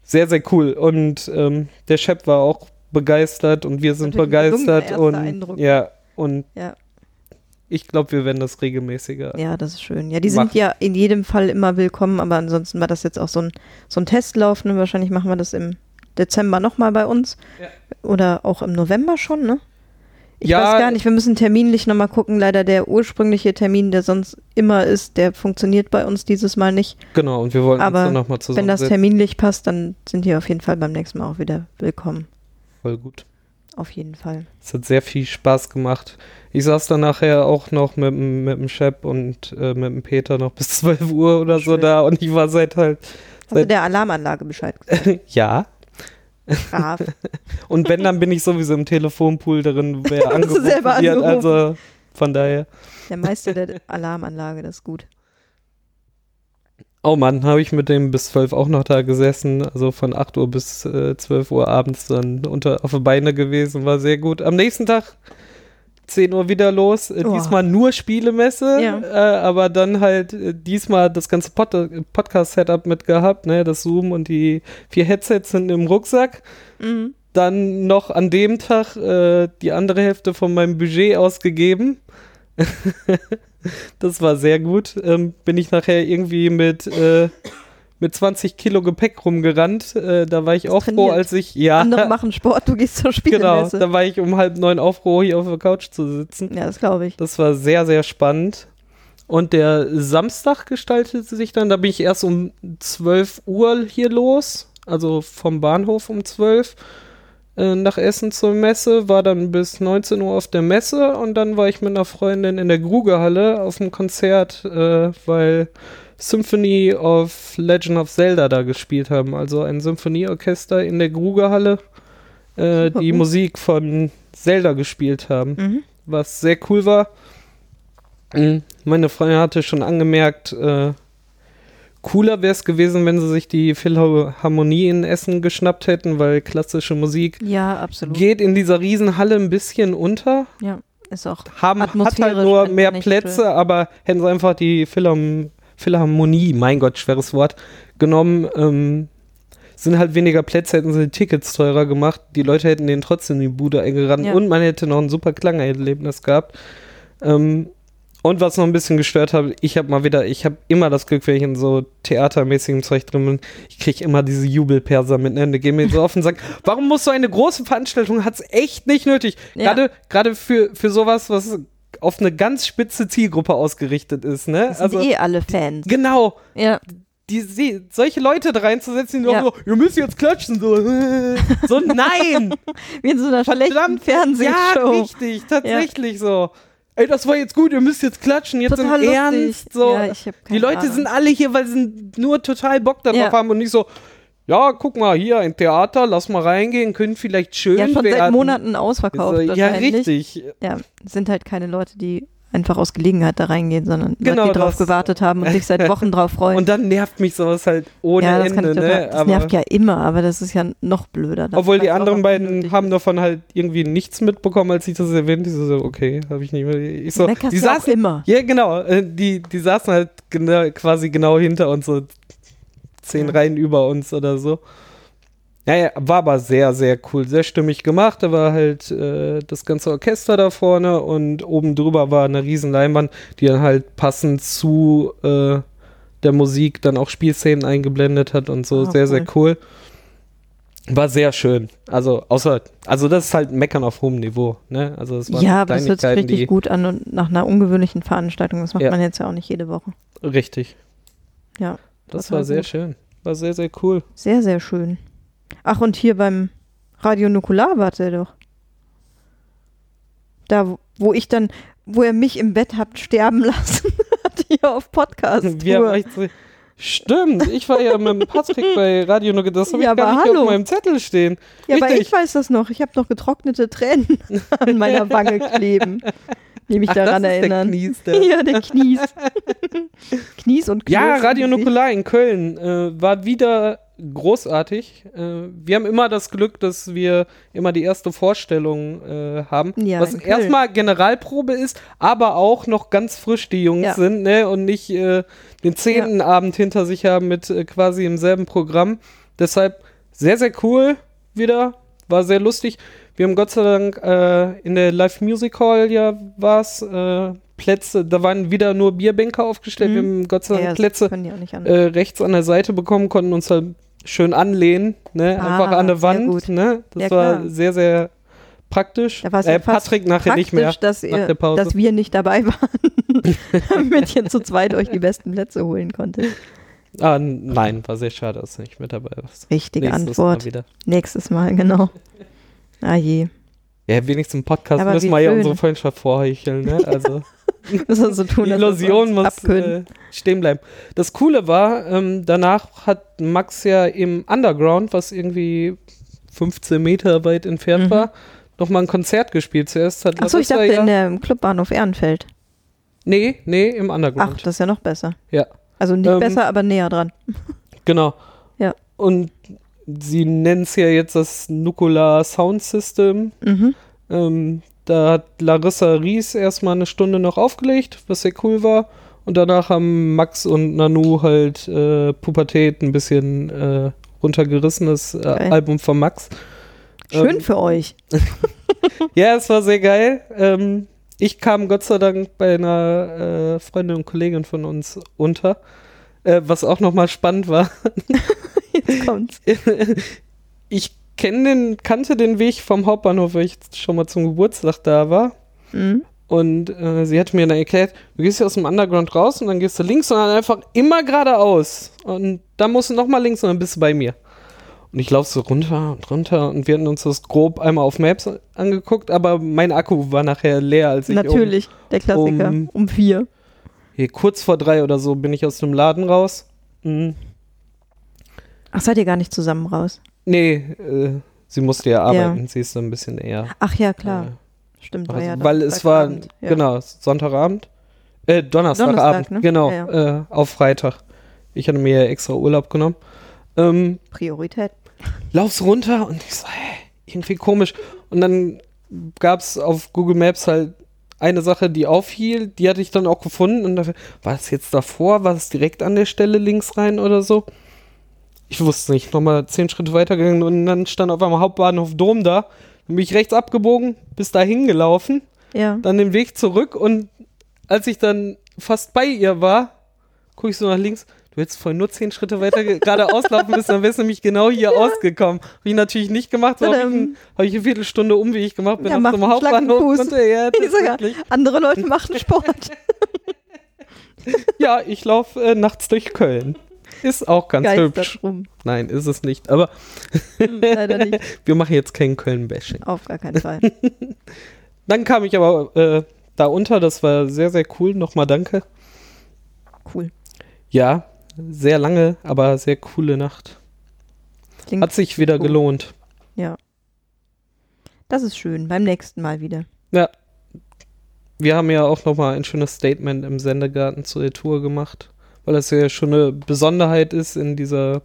Sehr, sehr cool. Und ähm, der Chef war auch begeistert und wir sind Natürlich begeistert. Und Eindruck. ja, und Ja. ich glaube, wir werden das regelmäßiger. Ja, das ist schön. Ja, die Machen. sind ja in jedem Fall immer willkommen, aber ansonsten war das jetzt auch so ein, so ein Testlauf. Ne? Wahrscheinlich machen wir das im Dezember nochmal bei uns. Ja. Oder auch im November schon, ne? Ich Ja. weiß gar nicht, wir müssen terminlich nochmal gucken. Leider der ursprüngliche Termin, der sonst immer ist, der funktioniert bei uns dieses Mal nicht. Genau, und wir wollen Aber uns dann nochmal Wenn das zusammensetzen. terminlich passt, dann sind die auf jeden Fall beim nächsten Mal auch wieder willkommen. Voll gut. Auf jeden Fall. Es hat sehr viel Spaß gemacht. Ich saß dann nachher auch noch mit, dem- mit dem Chef und äh, mit dem Peter noch bis [laughs] 12 Uhr oder so Schön. da und ich war seit halt, Hast du Seit- der Alarmanlage Bescheid gesagt? [laughs] ja. Brav. [laughs] Und wenn, dann bin ich sowieso im Telefonpool drin, wer angerufen wird. Also von daher. Der Meister der Alarmanlage, das ist gut. Oh Mann, habe ich mit dem bis 12 auch noch da gesessen. Also von 8 Uhr bis äh, 12 Uhr abends dann unter auf die Beine gewesen. War sehr gut. Am nächsten Tag 10 Uhr wieder los. Äh, Oh. Diesmal nur Spielemesse. Ja. Äh, aber dann halt äh, diesmal das ganze Pod Podcast-Setup mit gehabt. Ne? Das Zoom und die vier Headsets sind im Rucksack. Mhm. Dann noch an dem Tag äh, die andere Hälfte von meinem Budget ausgegeben. [laughs] das war sehr gut. Ähm, bin ich nachher irgendwie mit, äh, mit 20 Kilo Gepäck rumgerannt. Äh, da war ich auch froh, als ich. Ja, Andere machen Sport, du gehst zur [laughs] genau. Spielemesse. Da war ich um halb neun auch froh, hier auf der Couch zu sitzen. ja, das glaube ich. Das war sehr, sehr spannend. Und der Samstag gestaltete sich dann, da bin ich erst um 12 Uhr hier los, also vom Bahnhof um 12 äh, nach Essen zur Messe, war dann bis 19 Uhr auf der Messe und dann war ich mit einer Freundin in der Grugehalle auf dem Konzert, äh, weil Symphony of Legend of Zelda da gespielt haben, also ein Symphonieorchester in der Grugehalle, äh, die. Musik von Zelda gespielt haben Mhm. was sehr cool war. Meine Freundin hatte schon angemerkt, äh, cooler wäre es gewesen, wenn sie sich die Philharmonie in Essen geschnappt hätten, weil klassische Musik Ja, geht in dieser Riesenhalle ein bisschen unter. ja, ist auch. Haben, hat halt nur mehr Plätze, aber hätten sie einfach die Philharm Philharmonie, mein Gott, schweres Wort, genommen, ähm, sind halt weniger Plätze, hätten sie die Tickets teurer gemacht. Die Leute hätten denen trotzdem in die Bude eingerannt Ja. und man hätte noch ein super Klangerlebnis gehabt. Ähm, und was noch ein bisschen gestört hat, ich habe mal wieder, ich habe immer das Glück, wenn ich in so theatermäßigem Zeug drin bin, ich kriege immer diese Jubelperser mit, ne? Die gehen mir so auf und sagen, [laughs] warum muss so eine große Veranstaltung, hat's echt nicht nötig. Ja. Gerade gerade für, für sowas, was auf eine ganz spitze Zielgruppe ausgerichtet ist, ne? Das sind eh alle Fans. Genau, Ja, die, die, solche Leute da reinzusetzen, die Ja. auch so, ihr müsst jetzt klatschen, so, [laughs] so nein! [laughs] wie in so einer schlechten Verdammt, Fernsehshow. Ja, richtig, tatsächlich so. Ey, das war jetzt gut, ihr müsst jetzt klatschen, jetzt Total im. Ernst, so. Ja, die Leute Ahnung. sind alle hier, weil sie nur total Bock darauf Ja. haben und nicht so, ja, guck mal, hier ein Theater, lass mal reingehen, können vielleicht schön ja, schon seit werden. Monaten ausverkauft. So, ja, richtig. Ja, sind halt keine Leute, die einfach aus Gelegenheit da reingehen, sondern Genau die drauf gewartet haben und sich seit Wochen [laughs] drauf freuen. Und dann nervt mich sowas halt ohne ja, das Ende, ne? das nervt ja immer, aber das ist ja noch blöder. Obwohl die anderen beiden haben davon halt irgendwie nichts mitbekommen, als ich das erwähnt habe. So, okay, habe ich nicht mehr. Ich so, die saßen, immer. ja genau, äh, die, die saßen halt genau, quasi genau hinter uns, so zehn Ja. Reihen über uns oder so. Ja, ja, war aber sehr, sehr cool, sehr stimmig gemacht. Da war halt äh, das ganze Orchester da vorne und oben drüber war eine riesen Leinwand, die dann halt passend zu äh, der Musik dann auch Spielszenen eingeblendet hat und so. Ah, sehr, sehr cool. War sehr schön. Also, außer, also das ist halt Meckern auf hohem Niveau, ne? Also es waren Ja, aber das hört sich richtig gut an und nach einer ungewöhnlichen Veranstaltung. Das macht Ja. man jetzt ja auch nicht jede Woche. richtig. Ja, Das total war sehr gut. schön. War sehr, sehr cool. Sehr, sehr schön. Ach, und hier beim Radio Nukular war der doch. Da, wo- ich dann, wo ihr mich im Bett habt sterben [laughs] lassen, hat hier auf Podcast. [laughs] Wir haben echt so, stimmt, ich war ja mit Patrick [laughs] bei Radio Nuke, das habe Ja, ich gar aber nicht hallo. auf meinem Zettel stehen. ja, aber richtig. ich weiß das noch. Ich habe noch getrocknete Tränen an meiner Wange kleben, die mich Ach, daran das ist der erinnern. Knies, der- ja, der Knies. Knies und Knies. Ja, Radio Nukular in Köln äh, war wieder großartig. Äh, wir haben immer das Glück, dass wir immer die erste Vorstellung äh, haben, Ja, was erstmal Generalprobe ist, aber auch noch ganz frisch die Jungs Ja. sind ne? und nicht äh, den zehnten Abend hinter sich haben mit äh, quasi im selben Programm. Deshalb sehr, sehr cool wieder, war sehr lustig. Wir haben Gott sei Dank äh, in der Live Music Hall ja was äh, Plätze, da waren wieder nur Bierbänke aufgestellt. Mhm. Wir haben Gott sei Dank ja, Plätze äh, rechts an der Seite bekommen, konnten uns halt schön anlehnen, ne? Ah, einfach an der Wand, gut. ne? Das Ja, war sehr, sehr praktisch. Da war äh, Patrick nachher nicht mehr. Dass, nach ihr, der Pause. dass wir nicht dabei waren, [laughs] damit ihr zu zweit euch die besten Plätze holen konntet. Ah, nein, war sehr schade, dass du nicht mit dabei warst. Richtige Nächstes Antwort. Mal. Nächstes Mal, genau. Ah je. Ja, wenigstens im Podcast Aber müssen wir ja unsere Freundschaft vorheucheln, ne? Also [laughs] Müssen so tun, die Illusion muss äh, stehen bleiben. Das Coole war, ähm, danach hat Max ja im Underground, was irgendwie 15 Meter weit entfernt Mhm. war, nochmal ein Konzert gespielt. Zuerst hat Achso, ich dachte ja, in der im Clubbahnhof Ehrenfeld. Nee, nee, im Ach, Underground. das ist ja noch besser. Ja. Also nicht Ähm, besser, aber näher dran. Genau. Ja. Und sie nennen es ja jetzt das Nukular Sound System. Mhm. Ähm, da hat Larissa Ries erstmal eine Stunde noch aufgelegt, was sehr cool war. Und danach haben Max und Nanu halt äh, Pubertät ein bisschen äh, runtergerissen, das äh. Album von Max. Schön Ähm, für euch. [laughs] [laughs] Ja, es war sehr geil. Ähm, ich kam Gott sei Dank bei einer äh, Freundin und Kollegin von uns unter. Äh, was auch nochmal spannend war. [laughs] Jetzt kommt's. [laughs] ich den, kannte den Weg vom Hauptbahnhof, weil ich schon mal zum Geburtstag da war. Mhm. Und äh, sie hat mir dann erklärt, du gehst hier aus dem Underground raus und dann gehst du links und dann einfach immer geradeaus. Und dann musst du nochmal links und dann bist du bei mir. Und ich laufe so runter und runter und wir hatten uns das grob einmal auf Maps angeguckt, aber mein Akku war nachher leer, als ich Natürlich, der Klassiker. um- Um, vier. hier kurz vor drei oder so bin ich aus dem Laden raus. Mhm. Ach, seid ihr gar nicht zusammen raus? Nee, äh, sie musste ja arbeiten, sie ist so ein bisschen eher. Ach ja, klar. Äh, Stimmt, war Also, ja weil es war, Donnerstagabend. Ja. genau, Sonntagabend. Äh, Donnerstagabend, Donnerstag, ne? genau, Ja, Äh, auf Freitag. Ich hatte mir ja extra Urlaub genommen. Ähm, Priorität. lauf's runter und ich so, hä, irgendwie komisch. Und dann gab's auf Google Maps halt eine Sache, die auffiel, die hatte ich dann auch gefunden und dafür, war es jetzt davor, war es direkt an der Stelle links rein oder so? Ich wusste nicht, nochmal zehn Schritte weitergegangen und dann stand auf einmal Hauptbahnhof Dom da. Dann bin ich rechts abgebogen, bis dahin gelaufen, Ja. dann den Weg zurück und als ich dann fast bei ihr war, gucke ich so nach links, du hättest vorhin nur zehn Schritte weiter ge- [laughs] geradeaus laufen müssen, dann wärst du nämlich genau hier ausgekommen. Habe ich natürlich nicht gemacht, so habe ich, ein, hab ich eine Viertelstunde Umweg gemacht, bin Ja, auf einen Hauptbahnhof. Und, ja, [laughs] andere Leute machen Sport. [laughs] ja, ich laufe äh, nachts durch Köln. Ist auch ganz Geistert hübsch. rum. Nein, ist es nicht. Aber Hm, Leider nicht. [laughs] wir machen jetzt kein Köln-Bashing. Auf gar keinen Fall. [laughs] Dann kam ich aber äh, da unter, das war sehr, sehr cool. Nochmal danke. Cool. Ja, sehr lange, aber sehr coole Nacht. Klingt, Hat sich wieder cool. gelohnt. ja. Das ist schön. Beim nächsten Mal wieder. Ja. Wir haben ja auch nochmal ein schönes Statement im Sendegarten zur Tour gemacht, weil das ja schon eine Besonderheit ist in dieser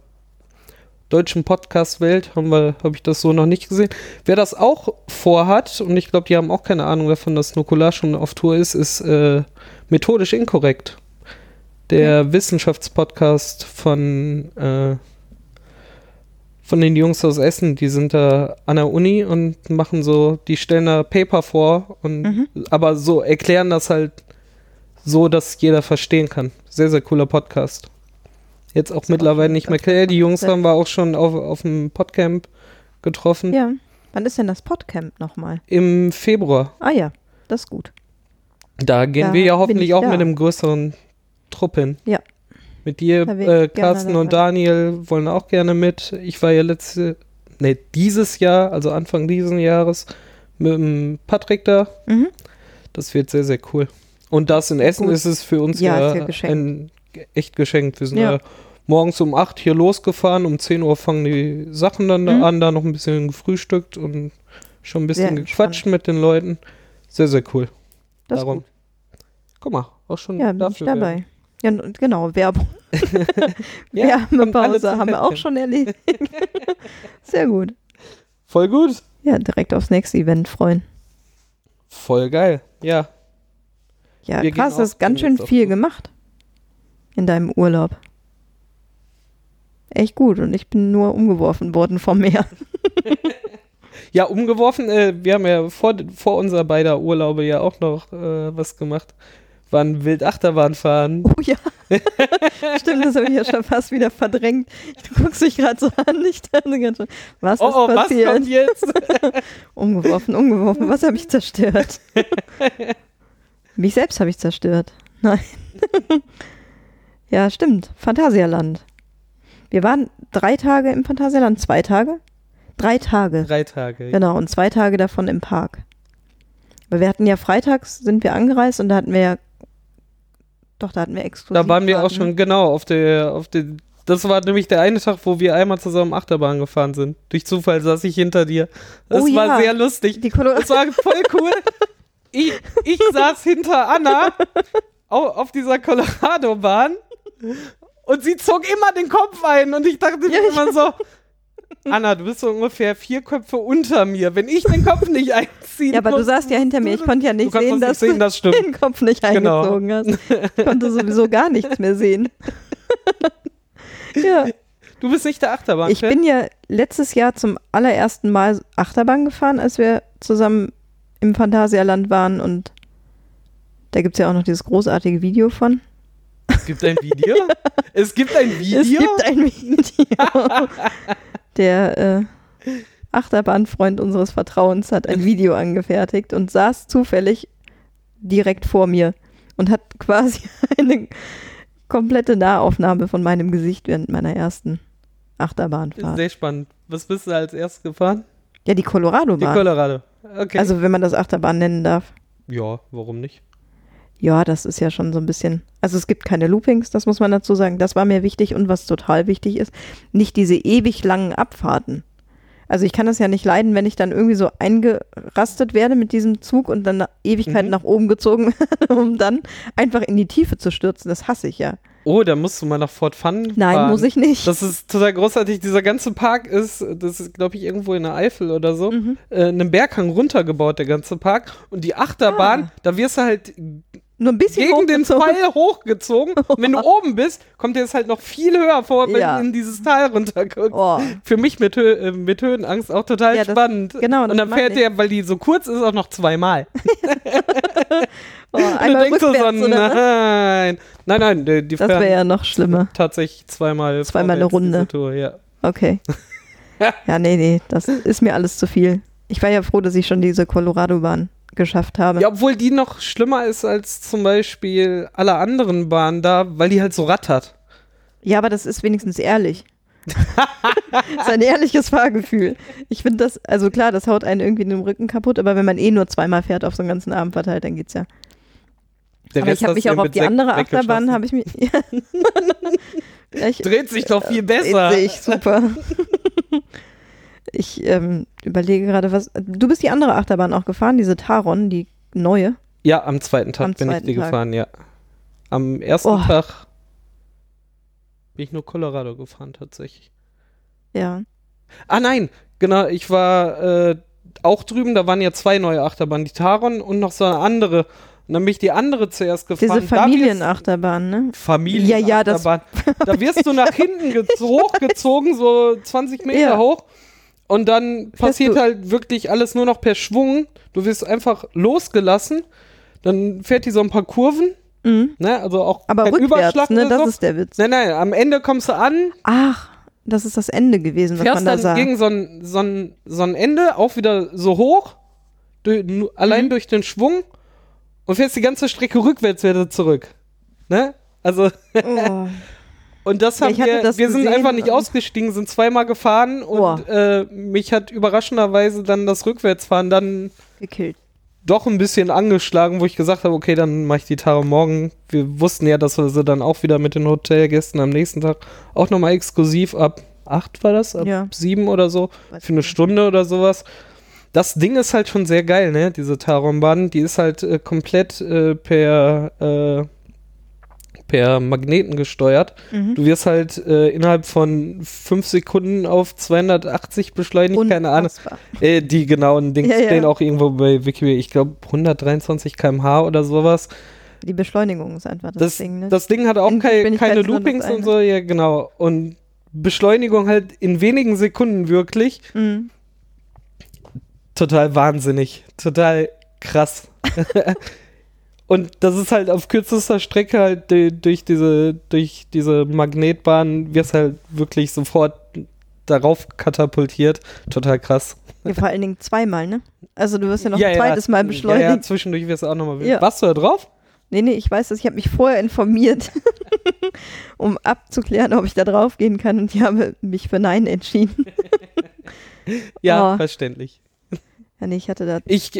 deutschen Podcast-Welt. Habe ich das so noch nicht gesehen. Wer das auch vorhat, und ich glaube, die haben auch keine Ahnung davon, dass Nukular schon auf Tour ist, ist äh, methodisch inkorrekt. Der Wissenschaftspodcast von äh, von den Jungs aus Essen, die sind da an der Uni und machen so, die stellen da Paper vor und Mhm. aber so erklären das halt so, dass jeder verstehen kann. Sehr, sehr cooler Podcast. Jetzt auch auch mittlerweile schon nicht mehr klar. Die Jungs haben wir auch schon auf, auf dem Podcamp getroffen. Ja. Wann ist denn das Podcamp nochmal? Im Februar. Ah ja, das ist gut. Da gehen Da wir ja hoffentlich ich auch da. mit einem größeren Trupp hin. Ja. Mit dir, äh, Carsten und Daniel wollen auch gerne mit. Ich war ja letzte, ne, dieses Jahr, also Anfang dieses Jahres, mit dem Patrick da. Mhm. Das wird sehr, sehr cool. Und das in Essen Gut. ist es für uns Ja, ja, ja ein echt geschenkt. Wir sind Ja. ja. morgens um 8 hier losgefahren, um 10 Uhr fangen die Sachen dann Mhm. da an, da noch ein bisschen gefrühstückt und schon ein bisschen Sehr gequatscht mit den Leuten. Sehr, sehr cool. Das Darum. ist gut. Guck mal, auch schon Ja, dafür. dabei. Ja, und genau, Werbung. [laughs] [laughs] Ja, Werbepause haben wir auch schon erledigt. [laughs] Sehr gut. Voll gut. Ja, direkt aufs nächste Event freuen. Voll geil. Ja. Ja, Wir krass, du hast ganz schön viel gemacht in deinem Urlaub. Echt gut und ich bin nur umgeworfen worden vom Meer. [laughs] Ja, umgeworfen, äh, wir haben ja vor, vor unserer beider Urlaube ja auch noch äh, was gemacht. Waren wild Achterbahn fahren. Oh ja. [laughs] Stimmt, das habe ich ja schon fast wieder verdrängt. Du guckst dich gerade so an, ich dachte ganz schon, was Oh, ist oh, was passiert? kommt jetzt? [laughs] Umgeworfen, umgeworfen. Was habe ich zerstört? Mich selbst habe ich zerstört. [laughs] Nein. [laughs] ja, stimmt. Phantasialand. Wir waren drei Tage im Phantasialand. Zwei Tage? Drei Tage. Drei Tage. Genau, und zwei Tage davon im Park. Weil wir hatten ja freitags sind wir angereist und da hatten wir ja. Doch, da hatten wir exklusiv. Da waren wir auch schon, genau, auf der, auf der, das war nämlich der eine Tag, wo wir einmal zusammen Achterbahn gefahren sind. Durch Zufall saß ich hinter dir. Das Oh war ja. sehr lustig. Die Colorado. Das war voll cool. [laughs] Ich, ich [laughs] saß hinter Anna au- auf dieser Colorado-Bahn und sie zog immer den Kopf ein und ich dachte mir immer so, Anna, du bist so ungefähr vier Köpfe unter mir. Wenn ich den Kopf nicht einziehe. Ja, aber du saßt ja hinter mir. Ich konnte ja nicht du sehen, dass sehen, das du den Kopf nicht Genau. eingezogen hast. Ich konnte sowieso gar nichts mehr sehen. ja, Du bist nicht der Achterbahn. ich bin ja letztes Jahr zum allerersten Mal Achterbahn gefahren, als wir zusammen im Phantasialand waren und da gibt es ja auch noch dieses großartige Video von. Es gibt ein Video. [laughs] Es gibt ein Video. Es gibt ein Video. [laughs] Der äh, Achterbahnfreund unseres Vertrauens hat ein Video angefertigt und saß zufällig direkt vor mir und hat quasi [laughs] eine komplette Nahaufnahme von meinem Gesicht während meiner ersten Achterbahnfahrt. Sehr spannend. Was bist du als erstes gefahren? Ja, die Die Colorado-Bahn. Colorado. Okay. Also, wenn man das Achterbahn nennen darf. ja, warum nicht? Ja, das ist ja schon so ein bisschen. Also es gibt keine Loopings, das muss man dazu sagen. Das war mir wichtig und was total wichtig ist, nicht diese ewig langen Abfahrten. Also ich kann das ja nicht leiden, wenn ich dann irgendwie so eingerastet werde mit diesem Zug und dann Ewigkeiten Mhm. nach oben gezogen [laughs] werde, um dann einfach in die Tiefe zu stürzen. Das hasse ich ja. Oh, da musst du mal nach Fort Fun Nein, fahren. muss ich nicht. Das ist total großartig. Dieser ganze Park ist, das ist, glaube ich, irgendwo in der Eifel oder so, Mhm. äh, einen Berghang runtergebaut, der ganze Park. Und die Achterbahn, Ah. da wirst du halt Nur ein bisschen gegen den. Pfeil hochgezogen. Und wenn du [laughs] oben bist, kommt dir das halt noch viel höher vor, wenn Ja. du in dieses Tal runterguckst. Oh. Für mich mit, Hö äh, mit Höhenangst auch total Ja, das- spannend. genau, Und dann fährt der, weil die so kurz ist, auch noch zweimal. [laughs] Oh, Und du einmal denkst so, so, nein. Nein, nein, die, die Das wäre ja noch schlimmer. tatsächlich zweimal Zweimal eine Runde. Tour, ja. Okay. [laughs] ja, nee, nee, das ist mir alles zu viel. Ich war ja froh, dass ich schon diese Colorado-Bahn geschafft habe. Ja, obwohl die noch schlimmer ist als zum Beispiel alle anderen Bahnen da, weil die halt so rattert. Ja, aber das ist wenigstens ehrlich. das [laughs] ist ein ehrliches Fahrgefühl. Ich finde das, also klar, das haut einen irgendwie den Rücken kaputt, aber wenn man eh nur zweimal fährt auf so einen ganzen Abend verteilt, dann geht's ja. Der aber Rest ich habe mich auch auf die andere Achterbahn, habe ich mich. [laughs] Ja. ich, Dreht sich doch viel besser. Sehe ich super. [laughs] ich ähm, überlege gerade, was. Du bist die andere Achterbahn auch gefahren, diese Taron, die neue. Ja, am zweiten Tag Am bin ich zweiten die Tag. gefahren, ja. Am ersten Oh. Tag bin ich nur Colorado gefahren, tatsächlich. Ja. Ah nein, genau, ich war äh, auch drüben, da waren ja zwei neue Achterbahnen, die Taron und noch so eine andere. Und dann bin ich die andere zuerst gefahren. Diese Familienachterbahn, ne? Familien Ja, ja, das- Da wirst du nach hinten [laughs] ge- hochgezogen, so 20 Meter Ja. hoch. Und dann Fährst passiert halt wirklich alles nur noch per Schwung. Du wirst einfach losgelassen. Dann fährt die so ein paar Kurven. Mhm. Ne? Also auch Aber kein rückwärts, Überschlag ne? Das so. ist der Witz. Nein, nein, am Ende kommst du an, Ach, das ist das Ende gewesen, was man fährst da dann sah. gegen so ein, so, ein, so ein Ende, auch wieder so hoch, du, nu- allein Mhm. durch den Schwung und fährst die ganze Strecke rückwärts wieder zurück. Ne? Also, Oh. [laughs] und das Ja, haben wir, das wir sind einfach nicht ausgestiegen, sind zweimal gefahren und äh, mich hat überraschenderweise dann das Rückwärtsfahren dann Gekillt. doch ein bisschen angeschlagen, wo ich gesagt habe, okay, dann mache ich die Tage morgen. Wir wussten ja, dass wir sie dann auch wieder mit den Hotelgästen am nächsten Tag auch nochmal exklusiv ab 8 war das, ab Ja. 7 oder so, für eine. Stunde oder sowas. Das Ding ist halt schon sehr geil, ne? Diese Taronbahn, die ist halt äh, komplett äh, per äh, per Magneten gesteuert. Mhm. Du wirst halt äh, innerhalb von 5 Sekunden auf 280 beschleunigt, keine Ahnung. Unfassbar. Äh, die genauen Dings Ja, ja. stehen auch irgendwo bei Wikipedia, ich glaube 123 km/h oder sowas. Die Beschleunigung ist einfach das, Das, Ding, ne? das Ding hat auch kei keine das Loopings und so, ja genau. Und Beschleunigung halt in wenigen Sekunden wirklich. mhm. Total wahnsinnig, total krass. [laughs] und das ist halt auf kürzester Strecke halt du- durch diese, durch diese Magnetbahn wirst halt wirklich sofort darauf katapultiert. Total krass. ja, vor allen Dingen zweimal, ne? Also du wirst ja noch Ja, ein ja, zweites Mal Ja, beschleunigt. ja, zwischendurch wirst du auch nochmal. Ja. Warst du da drauf? Nee, nee, ich weiß das. Ich habe mich vorher informiert, [laughs] um abzuklären, ob ich da drauf gehen kann. Und die haben mich für Nein entschieden. [laughs] Ja, Oh. verständlich. Ja, nee, ich hatte da. Ich,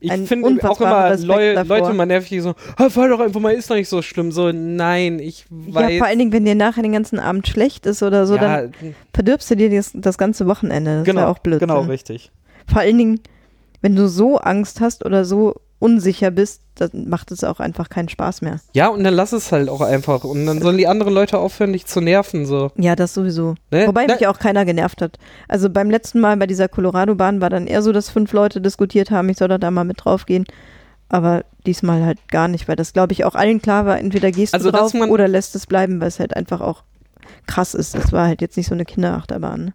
ich finde auch immer Leu. Leute mal nervig, die so, "Ah, fahr doch einfach mal, ist doch nicht so schlimm. So, nein, ich weiß. Ja, vor allen Dingen, wenn dir nachher den ganzen Abend schlecht ist oder so, dann ja, verdirbst du dir das, das ganze Wochenende. Das genau, auch blöd. genau, richtig. Vor allen Dingen, wenn du so Angst hast oder so unsicher bist, dann macht es auch einfach keinen Spaß mehr. Ja, und dann lass es halt auch einfach. Und dann sollen die anderen Leute aufhören, dich zu nerven. So. Ja, das sowieso. Ne? Wobei Na- mich auch keiner genervt hat. Also beim letzten Mal bei dieser Colorado-Bahn war dann eher so, dass fünf Leute diskutiert haben, ich soll da mal mit drauf gehen. Aber diesmal halt gar nicht, weil das, glaube ich, auch allen klar war, entweder gehst Also, du drauf oder lässt es bleiben, weil es halt einfach auch krass ist. Das war halt jetzt nicht so eine Kinderachterbahn. ne?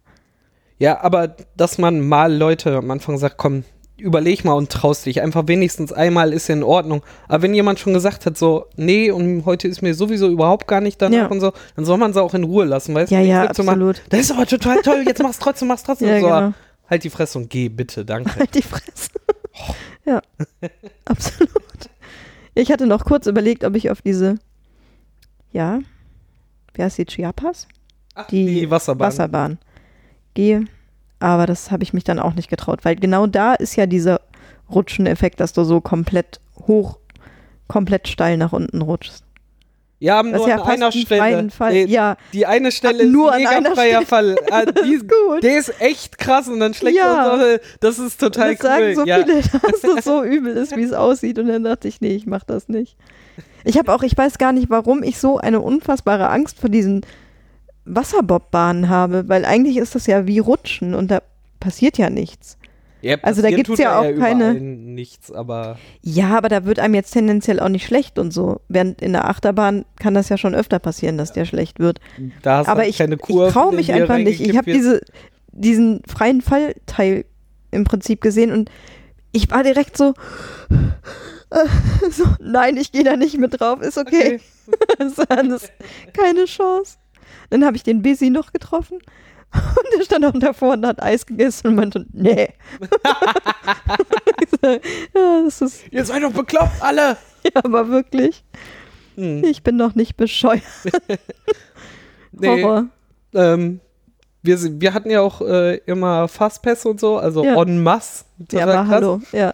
Ja, aber dass man mal Leute am Anfang sagt, komm, überleg mal und traust dich. Einfach wenigstens einmal ist ja in Ordnung. Aber wenn jemand schon gesagt hat, so, nee, und heute ist mir sowieso überhaupt gar nicht danach Ja. und so, dann soll man sie auch in Ruhe lassen, weißt Ja, du? ja, Nicht so mal, absolut. Das ist aber total toll, jetzt mach's trotzdem, mach's trotzdem. [laughs] Ja, so, genau. Halt die Fresse und geh, bitte, danke. Halt die Fresse. [laughs] ja, [laughs] absolut. Ich hatte noch kurz überlegt, ob ich auf diese, ja, wie heißt die, Chiapas? Ach, Die Wasserbahn. Wasserbahn gehe. Aber das habe ich mich dann auch nicht getraut, weil genau da ist ja dieser Rutscheneffekt, dass du so komplett hoch, komplett steil nach unten rutschst. Ja, aber Das nur ja an einer ein Stelle. Nee, Ja, Die eine Stelle nur ist mega einer freier Stelle. Fall. [laughs] Ah, die, ist gut. Der ist echt krass und dann schlägt Ja. er das ist total das sagen cool. so ja. viele, [laughs] dass es so [laughs] übel ist, wie es aussieht. Und dann dachte ich, nee, ich mach das nicht. Ich habe auch, ich weiß gar nicht, warum ich so eine unfassbare Angst vor diesen Wasserbobbahnen habe, weil eigentlich ist das ja wie Rutschen und da passiert ja nichts. Ja, Also da gibt's tut ja auch keine- überall nichts, aber Ja, aber da wird einem jetzt tendenziell auch nicht schlecht und so. Während in der Achterbahn kann das ja schon öfter passieren, dass dir schlecht wird. da hast aber halt ich, keine ich Kurve. traue mich einfach nicht. Ich habe diese, diesen freien Fallteil im Prinzip gesehen und ich war direkt so, [laughs] so nein, ich gehe da nicht mit drauf, ist okay. war [laughs] das, keine Chance. Dann habe ich den Busy noch getroffen [laughs] und der stand auch davor und hat Eis gegessen und meinte, nee. [laughs] [laughs] Ja, das ist Ihr seid doch bekloppt, alle! ja, aber wirklich, Hm. ich bin noch nicht bescheuert. Nee, Horror. ähm, wir, wir hatten ja auch äh, immer Fastpass und so, also Ja. en masse. Ja, aber krass. hallo, ja.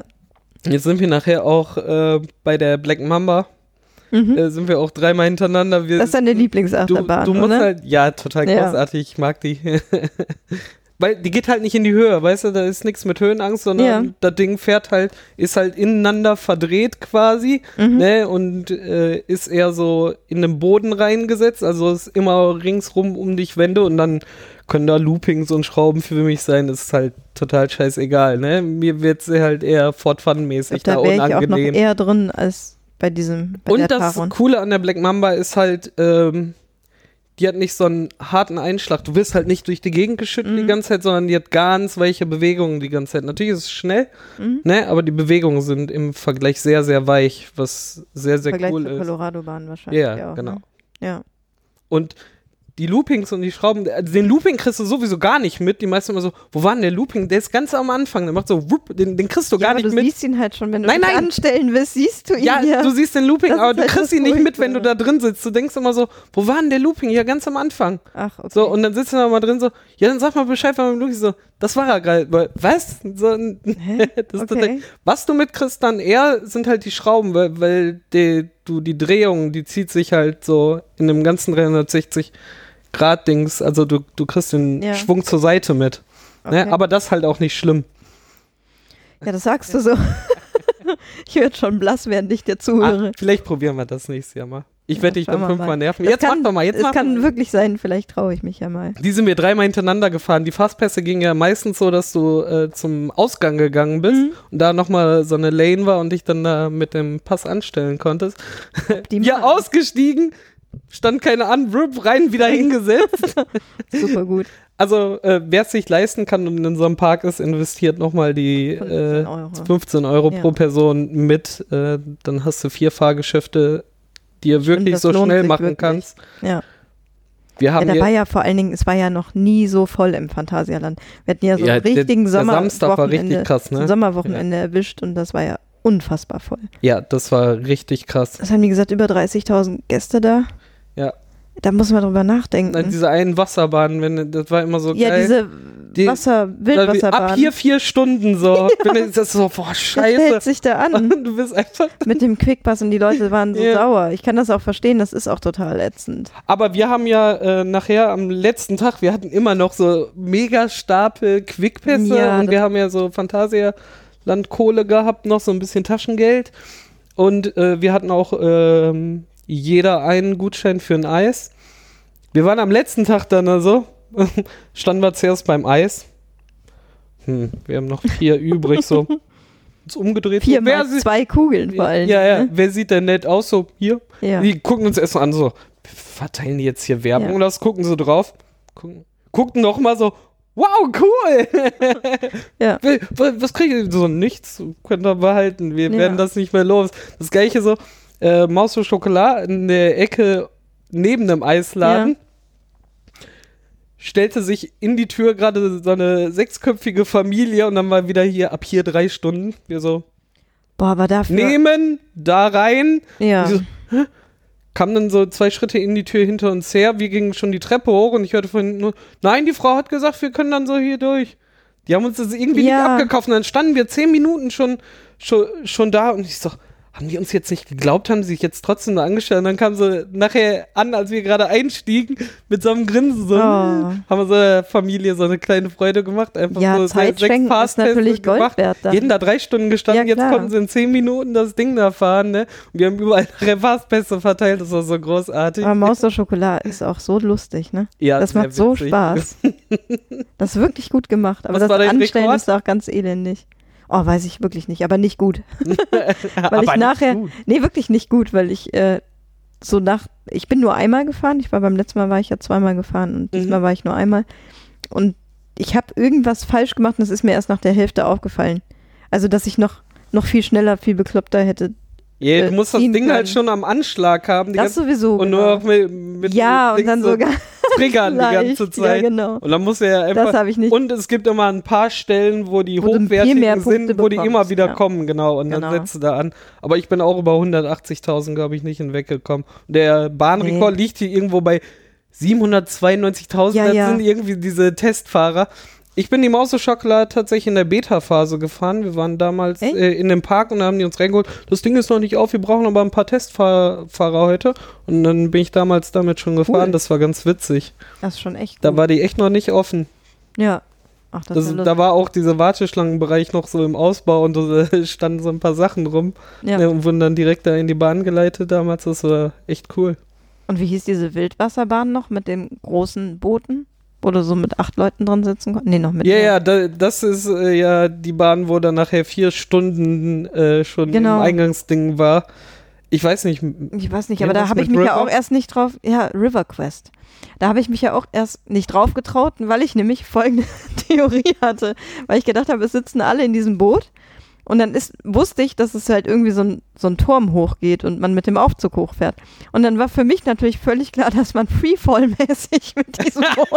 Jetzt sind wir nachher auch äh, bei der Black Mamba, Mhm. äh, sind wir auch dreimal hintereinander. Wir, Das ist deine du, Lieblingsachterbahn, du musst oder? halt, ja, total Ja. großartig, ich mag die. [laughs] Weil die geht halt nicht in die Höhe, weißt du, da ist nichts mit Höhenangst, sondern Ja. das Ding fährt halt, ist halt ineinander verdreht quasi, Mhm. ne, und äh, ist eher so in den Boden reingesetzt, also ist immer ringsrum um dich Wände und dann können da Loopings und Schrauben für mich sein, das ist halt total scheißegal, ne, mir wird sie halt eher Fort Fun-mäßig Ich glaub, da da wäre ich auch noch unangenehm. eher drin als bei diesem bei Und das Taron. Coole an der Black Mamba ist halt, ähm, die hat nicht so einen harten Einschlag. Du wirst halt nicht durch die Gegend geschüttelt die Mhm. ganze Zeit, sondern die hat ganz weiche Bewegungen die ganze Zeit. Natürlich ist es schnell, Mhm. ne, aber die Bewegungen sind im Vergleich sehr, sehr weich, was sehr, sehr Vergleich cool zur ist. Colorado-Bahn wahrscheinlich Ja, auch. genau. Ne? Ja. Und die Loopings und die Schrauben, also den Looping kriegst du sowieso gar nicht mit. Die meisten immer so, wo war denn der Looping? Der ist ganz am Anfang. Der macht so, wupp, den, den kriegst du ja, gar nicht du mit. siehst ihn halt schon, wenn du Nein, nein. anstellen willst, siehst du ihn ja. Ja, du siehst den Looping, Das aber du halt kriegst ihn nicht mit, wenn du da drin sitzt. Du denkst immer so, wo war denn der Looping? Ja, ganz am Anfang. Ach, okay. So, und dann sitzt du da mal drin so, ja, dann sag mal Bescheid, wenn man wirklich so, das war er gerade. Was? So, [laughs] das Okay. total- was du mitkriegst dann eher, sind halt die Schrauben, weil, weil die, du die Drehung, die zieht sich halt so in dem ganzen 360 Grad Dings, also du, du kriegst den Ja. Schwung zur Seite mit. okay. Ne? Aber das halt auch nicht schlimm. ja, das sagst du so. [laughs] ich werde schon blass, während ich dir zuhöre. Ach, vielleicht probieren wir das nächstes Jahr mal. Ich werde dich schauen dann wir fünfmal mal. nerven. Das Jetzt kann, mach doch mal, jetzt Es mach kann wirklich sein, vielleicht traue ich mich ja mal. Die sind wir dreimal hintereinander gefahren. Die Fastpässe gingen ja meistens so, dass du äh, zum Ausgang gegangen bist Mhm. und da nochmal so eine Lane war und dich dann da mit dem Pass anstellen konntest. [laughs] Ja, ausgestiegen, stand keine an, rup, rein, wieder [laughs] hingesetzt. [laughs] Super gut. Also, äh, wer es sich leisten kann und in so einem Park ist, investiert nochmal die 15 äh, Euro. 15 Euro Ja. pro Person mit. Äh, dann hast du vier Fahrgeschäfte, die ihr wirklich das so schnell machen wirklich. kannst. Ja. Wir Ja, haben da hier- war ja vor allen Dingen, es war ja noch nie so voll im Phantasialand. Wir hatten ja so Ja, einen der- richtigen der Sommer Samstag war richtig krass, ne? Sommerwochenende erwischt und das war ja unfassbar voll. ja, das war richtig krass. Es haben, wie gesagt, über 30.000 Gäste da. Ja. Da muss man drüber nachdenken. Na, diese einen Wasserbahnen, wenn, das war immer so ja, geil. diese Die- Wasser, Wildwasserbahn. Ab hier vier Stunden so. [laughs] Wenn du- das ist so, boah, das scheiße. hält sich da an [laughs] Du bist einfach. mit dem Quickpass und die Leute waren so [laughs] Ja. sauer. Ich kann das auch verstehen, das ist auch total ätzend. Aber wir haben ja äh, nachher am letzten Tag, wir hatten immer noch so mega Stapel Quickpässe Ja, und das- wir haben ja so Phantasialand-Kohle gehabt, noch so ein bisschen Taschengeld. Und äh, wir hatten auch ähm, jeder einen Gutschein für ein Eis. Wir waren am letzten Tag dann also, [laughs] standen wir zuerst beim Eis. Hm, wir haben noch vier [laughs] übrig, so. Uns umgedreht. Vier so, mal sieht- zwei Kugeln vor allem. Ja, ja, Ne? wer sieht denn nett aus? So, hier, ja. die gucken uns erstmal an, so, verteilen die jetzt hier Werbung Ja. oder was? Gucken so drauf, gucken, guckten noch mal so, wow, cool! Ja. [laughs] was, kriege ich? So, nichts, könnt ihr behalten, wir Ja. werden das nicht mehr los. Das gleiche so, äh, Maus für Schokolade in der Ecke neben dem Eisladen. Stellte sich in die Tür gerade so eine sechsköpfige Familie und dann mal wieder hier ab hier drei Stunden. Wir so, Boah, aber dafür. nehmen, da rein, ja. so? Kam dann so zwei Schritte in die Tür hinter uns her. Wir gingen schon die Treppe hoch und ich hörte von hinten nur, nein, die Frau hat gesagt, wir können dann so hier durch. Die haben uns das irgendwie Ja. nicht abgekauft und dann standen wir zehn Minuten schon, schon, schon da und ich so, haben die uns jetzt nicht geglaubt, haben sie sich jetzt trotzdem nur angeschaut und dann kam sie nachher an, als wir gerade einstiegen, mit so einem Grinsen, so, Oh. haben wir so Familie so eine kleine Freude gemacht, einfach Ja, so Zeit sechs schenken ist natürlich Gold wert dann. Jeden da drei Stunden gestanden, Ja, jetzt konnten sie in zehn Minuten das Ding da fahren, ne? Und wir haben überall [laughs] Fastpässe verteilt, das war so großartig. Aber Maus der Schokolade ist auch so lustig, ne? ja, das macht so. Spaß. [laughs] Das ist wirklich gut gemacht. Aber Was das Anstellen Rekord? ist auch ganz elendig. Oh, weiß ich wirklich nicht, aber nicht gut. [laughs] [laughs] Weil ich nachher, gut. nee, wirklich nicht gut, weil ich äh, so nach, ich bin nur einmal gefahren. Ich war beim letzten Mal war ich ja zweimal gefahren und Mhm. diesmal war ich nur einmal. Und ich habe irgendwas falsch gemacht und es ist mir erst nach der Hälfte aufgefallen. Also, dass ich noch, noch viel schneller, viel bekloppter hätte. Ja, äh, du musst das Ding halt können. schon am Anschlag haben. Das sowieso. und genau. nur noch mit, mit ja, mit und dann Dings so sogar triggern die ganze Zeit. Ja, genau. Und dann muss er ja Das einfach. habe ich nicht. Und es gibt immer ein paar Stellen, wo die Wo hochwertigen sind, wo die immer bekommst, wieder ja. kommen, genau. Und Genau. dann setzt du da an. Aber ich bin auch über 180.000, glaube ich, nicht hinweggekommen. Der Bahnrekord liegt hier irgendwo bei 792.000. Ja, das ja. sind irgendwie diese Testfahrer. Ich bin die Mauserschokolade tatsächlich in der Beta-Phase gefahren. Wir waren damals äh, in dem Park und da haben die uns reingeholt. Das Ding ist noch nicht auf, wir brauchen aber ein paar Testfahrer heute. Und dann bin ich damals damit schon gefahren. Cool. Das war ganz witzig. Das ist schon echt Da gut. war die echt noch nicht offen. ja. Ach, das, Das, ist ja da war auch dieser Warteschlangenbereich noch so im Ausbau und da [laughs] standen so ein paar Sachen rum ja. ne, und wurden dann direkt da in die Bahn geleitet damals. Das war echt cool. Und wie hieß diese Wildwasserbahn noch mit den großen Booten? Wo du so mit acht Leuten drin sitzen konntest? Nee, noch mit Ja, mehr. ja, da, das ist äh, ja die Bahn, wo dann nachher vier Stunden äh, schon Genau. im Eingangsding war. Ich weiß nicht, Ich weiß nicht, Ja, aber da habe ich mich ja River? auch erst nicht drauf. Ja, River Quest. Da habe ich mich ja auch erst nicht drauf getraut, weil ich nämlich folgende [laughs] Theorie hatte. Weil ich gedacht habe, es sitzen alle in diesem Boot. Und dann ist, wusste ich, dass es halt irgendwie so ein, so ein Turm hochgeht und man mit dem Aufzug hochfährt. Und dann war für mich natürlich völlig klar, dass man Freefall-mäßig [laughs] mit diesem Boot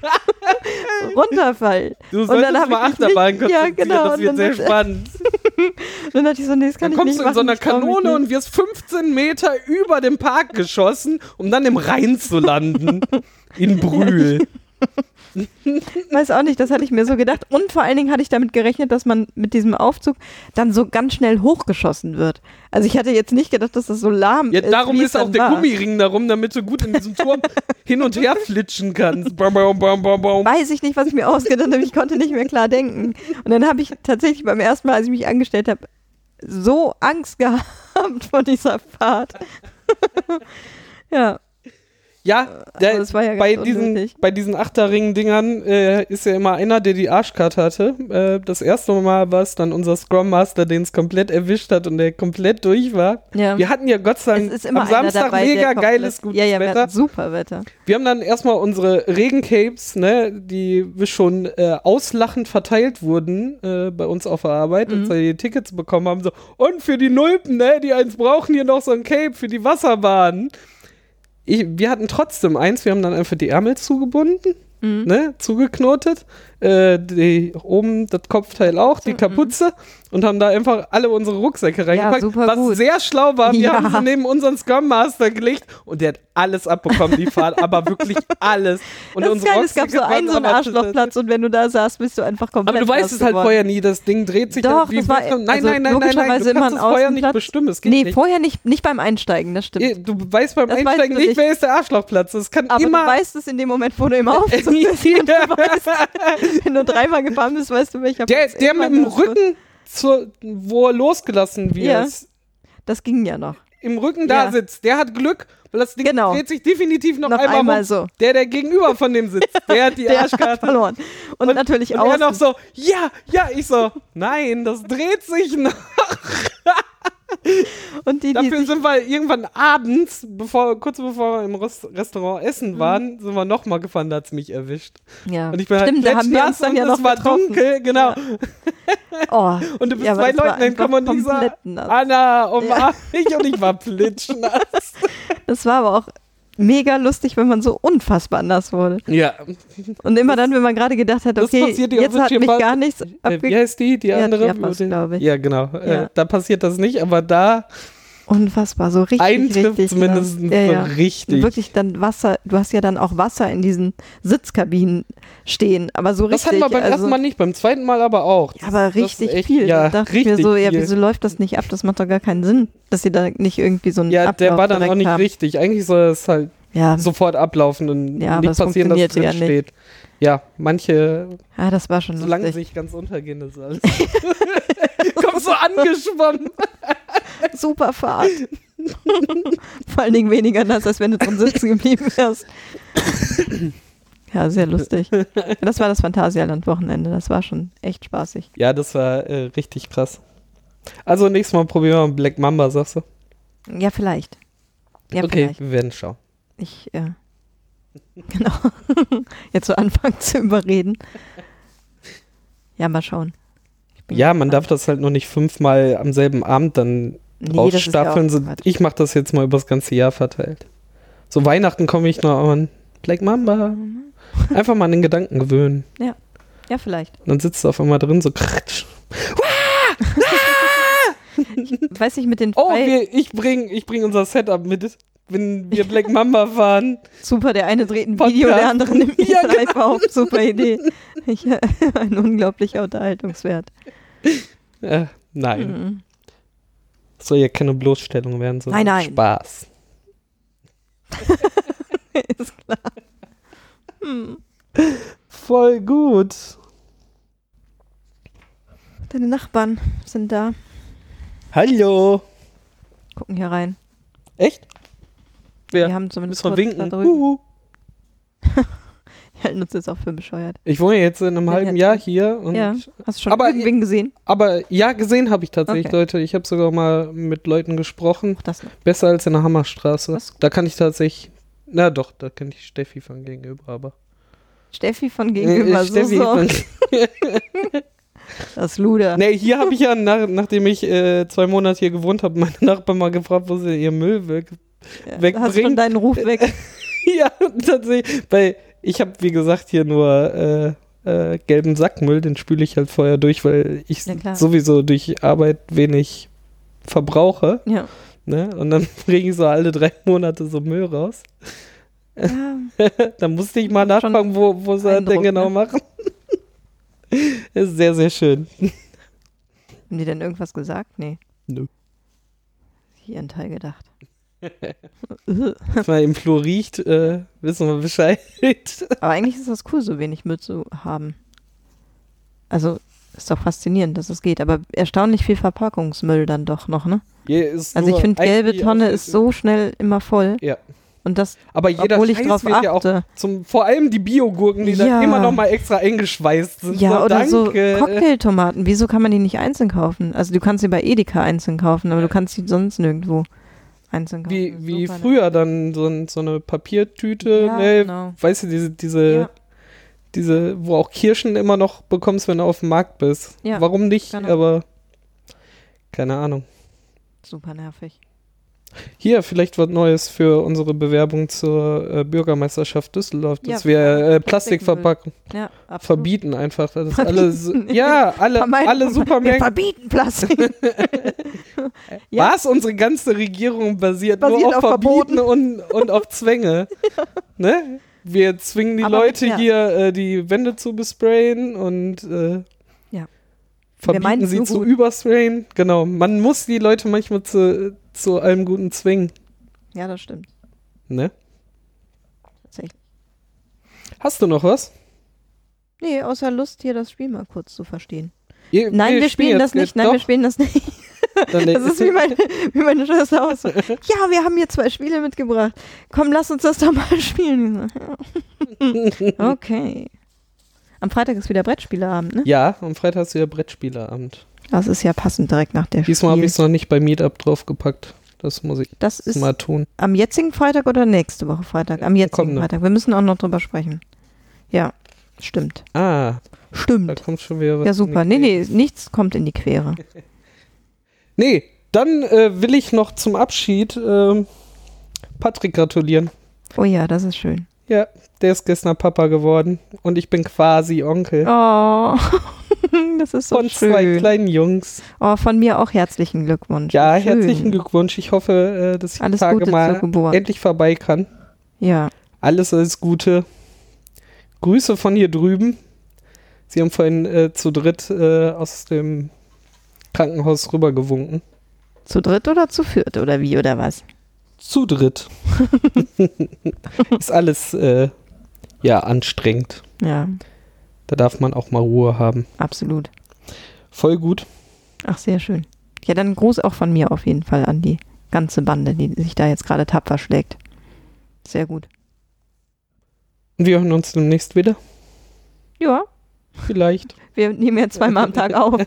[laughs] runterfällt. du dann solltest hab mal ich mich Achterbahn nicht- ja, konzentrieren, genau, das und wird dann sehr spannend. Und [laughs] dann dachte ich so, nee, das kann Dann ich kommst nicht du in so machen, einer trau mich Kanone und wirst 15 Meter über dem Park geschossen, um dann im Rhein zu landen. In Brühl. [laughs] Weiß auch nicht, das hatte ich mir so gedacht. Und vor allen Dingen hatte ich damit gerechnet, dass man mit diesem Aufzug dann so ganz schnell hochgeschossen wird. Also ich hatte jetzt nicht gedacht, dass das so lahm Ja, ist. darum ist auch der war. Gummiring darum, damit du gut in diesem Turm [laughs] hin und her flitschen kannst. Bam, bam, bam, bam, bam. Weiß ich nicht, was ich mir ausgedacht habe. Ich konnte nicht mehr klar denken. Und dann habe ich tatsächlich beim ersten Mal, als ich mich angestellt habe, so Angst [laughs] gehabt vor dieser Fahrt. ja, Ja, der, aber das war ja bei, diesen, bei diesen Achterring-Dingern äh, ist ja immer einer, der die Arschkarte hatte. Äh, das erste Mal war es dann unser Scrum Master, den es komplett erwischt hat und der komplett durch war. ja. Wir hatten ja Gott sei Dank am Samstag dabei, mega der geiles, gutes ja, ja, wir Wetter. hatten super Wetter. Wir haben dann erstmal unsere Regencapes, ne, die wir schon äh, auslachend verteilt wurden äh, bei uns auf der Arbeit, Mhm. als wir die Tickets bekommen haben, so, und für die Nulpen, ne, die eins brauchen hier noch so ein Cape für die Wasserbahn. Ich, wir hatten trotzdem eins, wir haben dann einfach die Ärmel zugebunden, Mhm. ne, zugeknotet, äh, die, oben das Kopfteil auch, die Kapuze und haben da einfach alle unsere Rucksäcke reingepackt, super was gut. sehr schlau war. Wir Ja. haben sie neben unseren Scrum Master gelegt und der hat alles abbekommen, die Fahrt, [laughs] aber wirklich alles. Und das ist unsere geil, es gab so einen so einen Arschlochplatz und wenn du da saßt, bist du einfach komplett Aber du weißt es halt geworden. vorher nie, das Ding dreht sich Doch, wie das war- Nein, also nein, nein, nein, nein, logischerweise du immer kannst ein es vorher nicht bestimmen, es geht Nee, nicht. vorher nicht, nicht beim Einsteigen, das stimmt. Du weißt beim Das weißt Einsteigen du nicht, nicht. wer ist der Arschlochplatz. Das kann Aber immer du weißt es in dem Moment, wo du im Aufzug [laughs] bist. [laughs] Und [laughs] wenn du dreimal gefahren bist, weißt du, welcher der, der mit dem. Rücken, zur, wo er losgelassen wird, Ja. Das ging ja noch. im Rücken da Ja. sitzt, der hat Glück, weil das Ding Genau. dreht sich definitiv noch, Noch einmal, einmal so. Der, der gegenüber von dem sitzt, [laughs] der hat die Der hat Arschkarte. verloren. Und, natürlich und auch. er noch so, ja, ja, ich so, nein, das dreht sich noch. Und die, die Dafür sich, sind wir irgendwann abends, bevor, kurz bevor wir im Rest Restaurant essen Mhm. waren, sind wir nochmal gefahren, da hat es mich erwischt. ja. Und ich bin Stimmt, halt da haben wir uns dann ja es noch war getroffen. dunkel, genau. Oh. [laughs] Und du bist Ja, zwei Leuten entkommen und komplett nass. Anna, umarm mich [laughs] und ich war plitschnass. Das war aber auch mega lustig, wenn man so unfassbar nass wurde. ja. Und immer dann, wenn man gerade gedacht hat, okay, jetzt hat mich gar nichts Äh, wie abge... heißt die? Die Ja, andere? Chiapas, glaube ich. Ja, genau. Äh, Ja. da passiert das nicht, aber da unfassbar. So richtig, Einen trifft richtig. zumindest nass. ja, ja. richtig. Wirklich dann Wasser, du hast ja dann auch Wasser in diesen Sitzkabinen stehen, aber so Das richtig. hatten wir beim also, ersten Mal nicht, beim zweiten Mal aber auch. Ja, aber Das richtig echt- viel. Ja, da dachte ich mir richtig so, ja, wieso läuft das nicht ab? Das macht doch gar keinen Sinn, dass sie da nicht irgendwie so einen Ja, der Ablauf war dann auch nicht haben. richtig. Eigentlich soll es halt Ja, sofort ablaufen und Ja, nicht es passieren, dass es drin ja steht. Ja, manche ja, das war schon solange lustig. sich ganz untergehen ist alles. [laughs] Kommt so angeschwommen. Super Fahrt. Vor allen Dingen weniger nass, als wenn du drin sitzen geblieben wärst. Ja, sehr lustig. Das war das Phantasialand-Wochenende. Das war schon echt spaßig. Ja, das war äh, richtig krass. Also nächstes Mal probieren wir mal Black Mamba, sagst du? Ja, vielleicht. Ja, okay, vielleicht. wir werden schauen. Ich, äh, [laughs] genau. Jetzt so anfangen zu überreden. Ja, mal schauen. Ich Ja, man darf das halt nur nicht fünfmal am selben Abend dann Nee, ist ja ich mache das jetzt mal übers ganze Jahr verteilt. So Weihnachten komme ich noch an Black Mamba. Mhm. Einfach mal an den Gedanken gewöhnen. Ja, vielleicht. Und dann sitzt du auf einmal drin, so kratsch. [laughs] Weiß ich mit den Oh, wir, ich bring, ich bring unser Setup mit, wenn wir Black Mamba fahren. super, der eine dreht ein Podcast. Video, der andere nimmt mich [laughs] Ja, live auf. Super Idee. Ich, äh, [laughs] ein unglaublicher Unterhaltungswert. Äh, nein, Mhm. soll ja keine Bloßstellung werden, sondern Nein, nein. Spaß. [laughs] Ist klar. Hm. Voll gut. Deine Nachbarn sind da, Hallo. gucken hier rein. Echt? Wer? Wir haben zumindest Müssen [laughs] wir kurz winken? halten uns jetzt auch für bescheuert. Ich wohne jetzt in einem Ja, halben ja. Jahr hier. Und ja, hast du schon aber- irgendwen gesehen? Aber ja, gesehen habe ich tatsächlich Okay. Leute. Ich habe sogar mal mit Leuten gesprochen. Ach, das Besser als in der Hammerstraße. Da kann ich tatsächlich. Na doch, da kenne ich Steffi von gegenüber, aber. Steffi von gegenüber, Äh, so, Steffi so. von, [laughs] Das Luder. nee, hier habe ich ja, nach, nachdem ich äh, zwei Monate hier gewohnt habe, meine Nachbarn mal gefragt, wo sie ihr Müll. Ja, da wegbringen. hast schon deinen Ruf [laughs] weg. ja, tatsächlich. Weil ich habe, wie gesagt, hier nur äh, äh, gelben Sackmüll, den spüle ich halt vorher durch, weil ich Ja, sowieso durch Arbeit wenig verbrauche. Ja. Ne? Und dann [laughs] bringe ich so alle drei Monate so Müll raus. ja. [laughs] da musste ich mal nachfragen, wo, wo sie das denn genau ne? machen. ist sehr, sehr schön. Haben die denn irgendwas gesagt? Nee. Nö. Hier ihren Teil gedacht. Wenn man im Flur riecht, äh, wissen wir Bescheid. Aber eigentlich ist das cool, so wenig Müll zu haben. Also, ist doch faszinierend, dass es geht. Aber erstaunlich viel Verpackungsmüll dann doch noch, ne? Also ich finde, gelbe Tonne ist so schnell immer voll. Ja. Und das, Aber jeder obwohl ich Scheiß drauf wird ja auch zum, vor allem die Biogurken, die Ja. dann immer noch mal extra eingeschweißt sind. Ja, so, oder so danke. Cocktailtomaten. Wieso kann man die nicht einzeln kaufen? Also du kannst sie bei Edeka einzeln kaufen, aber du kannst sie sonst nirgendwo einzeln kaufen. Wie, wie super, früher dann so, ein, so eine Papiertüte, Ja, ne, genau. weißt du, diese, diese, Ja. diese, wo auch Kirschen immer noch bekommst, wenn du auf dem Markt bist. Ja, Warum nicht? genau. Aber keine Ahnung. Super nervig. Hier, vielleicht was Neues für unsere Bewerbung zur äh, Bürgermeisterschaft Düsseldorf, dass Ja, wir äh. Plastikverpackung Ja, verbieten einfach. Das alle, so- ja, alle, Vermeiden- alle Wir Supermärkte. verbieten Plastik. [laughs] Ja. Was? Unsere ganze Regierung basiert, Basiert nur auf, auf Verbieten und, und auf Zwänge. [laughs] ne? Wir zwingen die Aber, Leute hier, äh, die Wände zu besprayen und äh, verbieten sie zu übersprayen. Genau. Man muss die Leute manchmal zu, zu allem Guten zwingen. ja, das stimmt. Ne? Tatsächlich. Hast du noch was? Nee, außer Lust, hier das Spiel mal kurz zu verstehen. Ihr- Nein, wir, spielen das nicht. Nein, doch, wir spielen das nicht. dann Das ist wie meine, wie meine Schwester auch so. [laughs] Ja, wir haben hier zwei Spiele mitgebracht. Komm, lass uns das doch mal [laughs] spielen. [laughs] Okay. Am Freitag ist wieder Brettspieleabend, ne? Ja, am Freitag du ja Brettspieleabend. Das ist ja passend direkt nach der Diesmal habe ich es noch nicht bei Meetup draufgepackt. Das muss ich Das ist mal tun. am jetzigen Freitag oder nächste Woche Freitag? Am jetzigen kommende. Freitag. Wir müssen auch noch drüber sprechen. Ja, stimmt. Ah, da Stimmt. kommt schon wieder was. Ja, super. Nee, nee, nichts kommt in die Quere. [laughs] Nee, dann äh, will ich noch zum Abschied ähm, Patrick gratulieren. Oh ja, das ist schön. Ja, der ist gestern Papa geworden und ich bin quasi Onkel. Oh, [laughs] [laughs] das ist so von schön. zwei kleinen Jungs. Oh, von mir auch herzlichen Glückwunsch. Ja, Schön. herzlichen Glückwunsch. Ich hoffe, äh, dass ich Alles die Tage Gute mal endlich vorbei kann. Ja, Alles, alles Gute. Grüße von hier drüben. Sie haben vorhin äh, zu dritt äh, aus dem Krankenhaus rübergewunken. zu dritt oder zu viert oder wie oder was? Zu dritt. [laughs] [laughs] Ist alles äh, ja anstrengend. Ja, Da darf man auch mal Ruhe haben. absolut. Voll gut. Ach, sehr schön. Ja, dann Gruß auch von mir auf jeden Fall an die ganze Bande, die sich da jetzt gerade tapfer schlägt. Sehr gut. Wir hören uns demnächst wieder. Ja, Vielleicht. [laughs] wir nehmen ja zweimal am Tag auf. [laughs]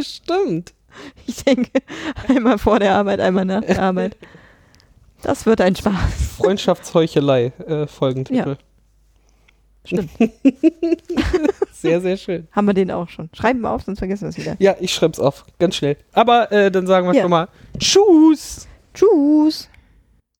Stimmt. Ich denke, einmal vor der Arbeit, einmal nach der Arbeit. [laughs] Das wird ein Spaß. Freundschaftsheuchelei, äh, Folgentitel. Stimmt. [laughs] Sehr, sehr schön. Haben wir den auch schon. Schreiben wir auf, sonst vergessen wir es wieder. Ja, ich schreib's auf. Ganz schnell. Aber äh, dann sagen wir Ja. schon mal Tschüss. Tschüss.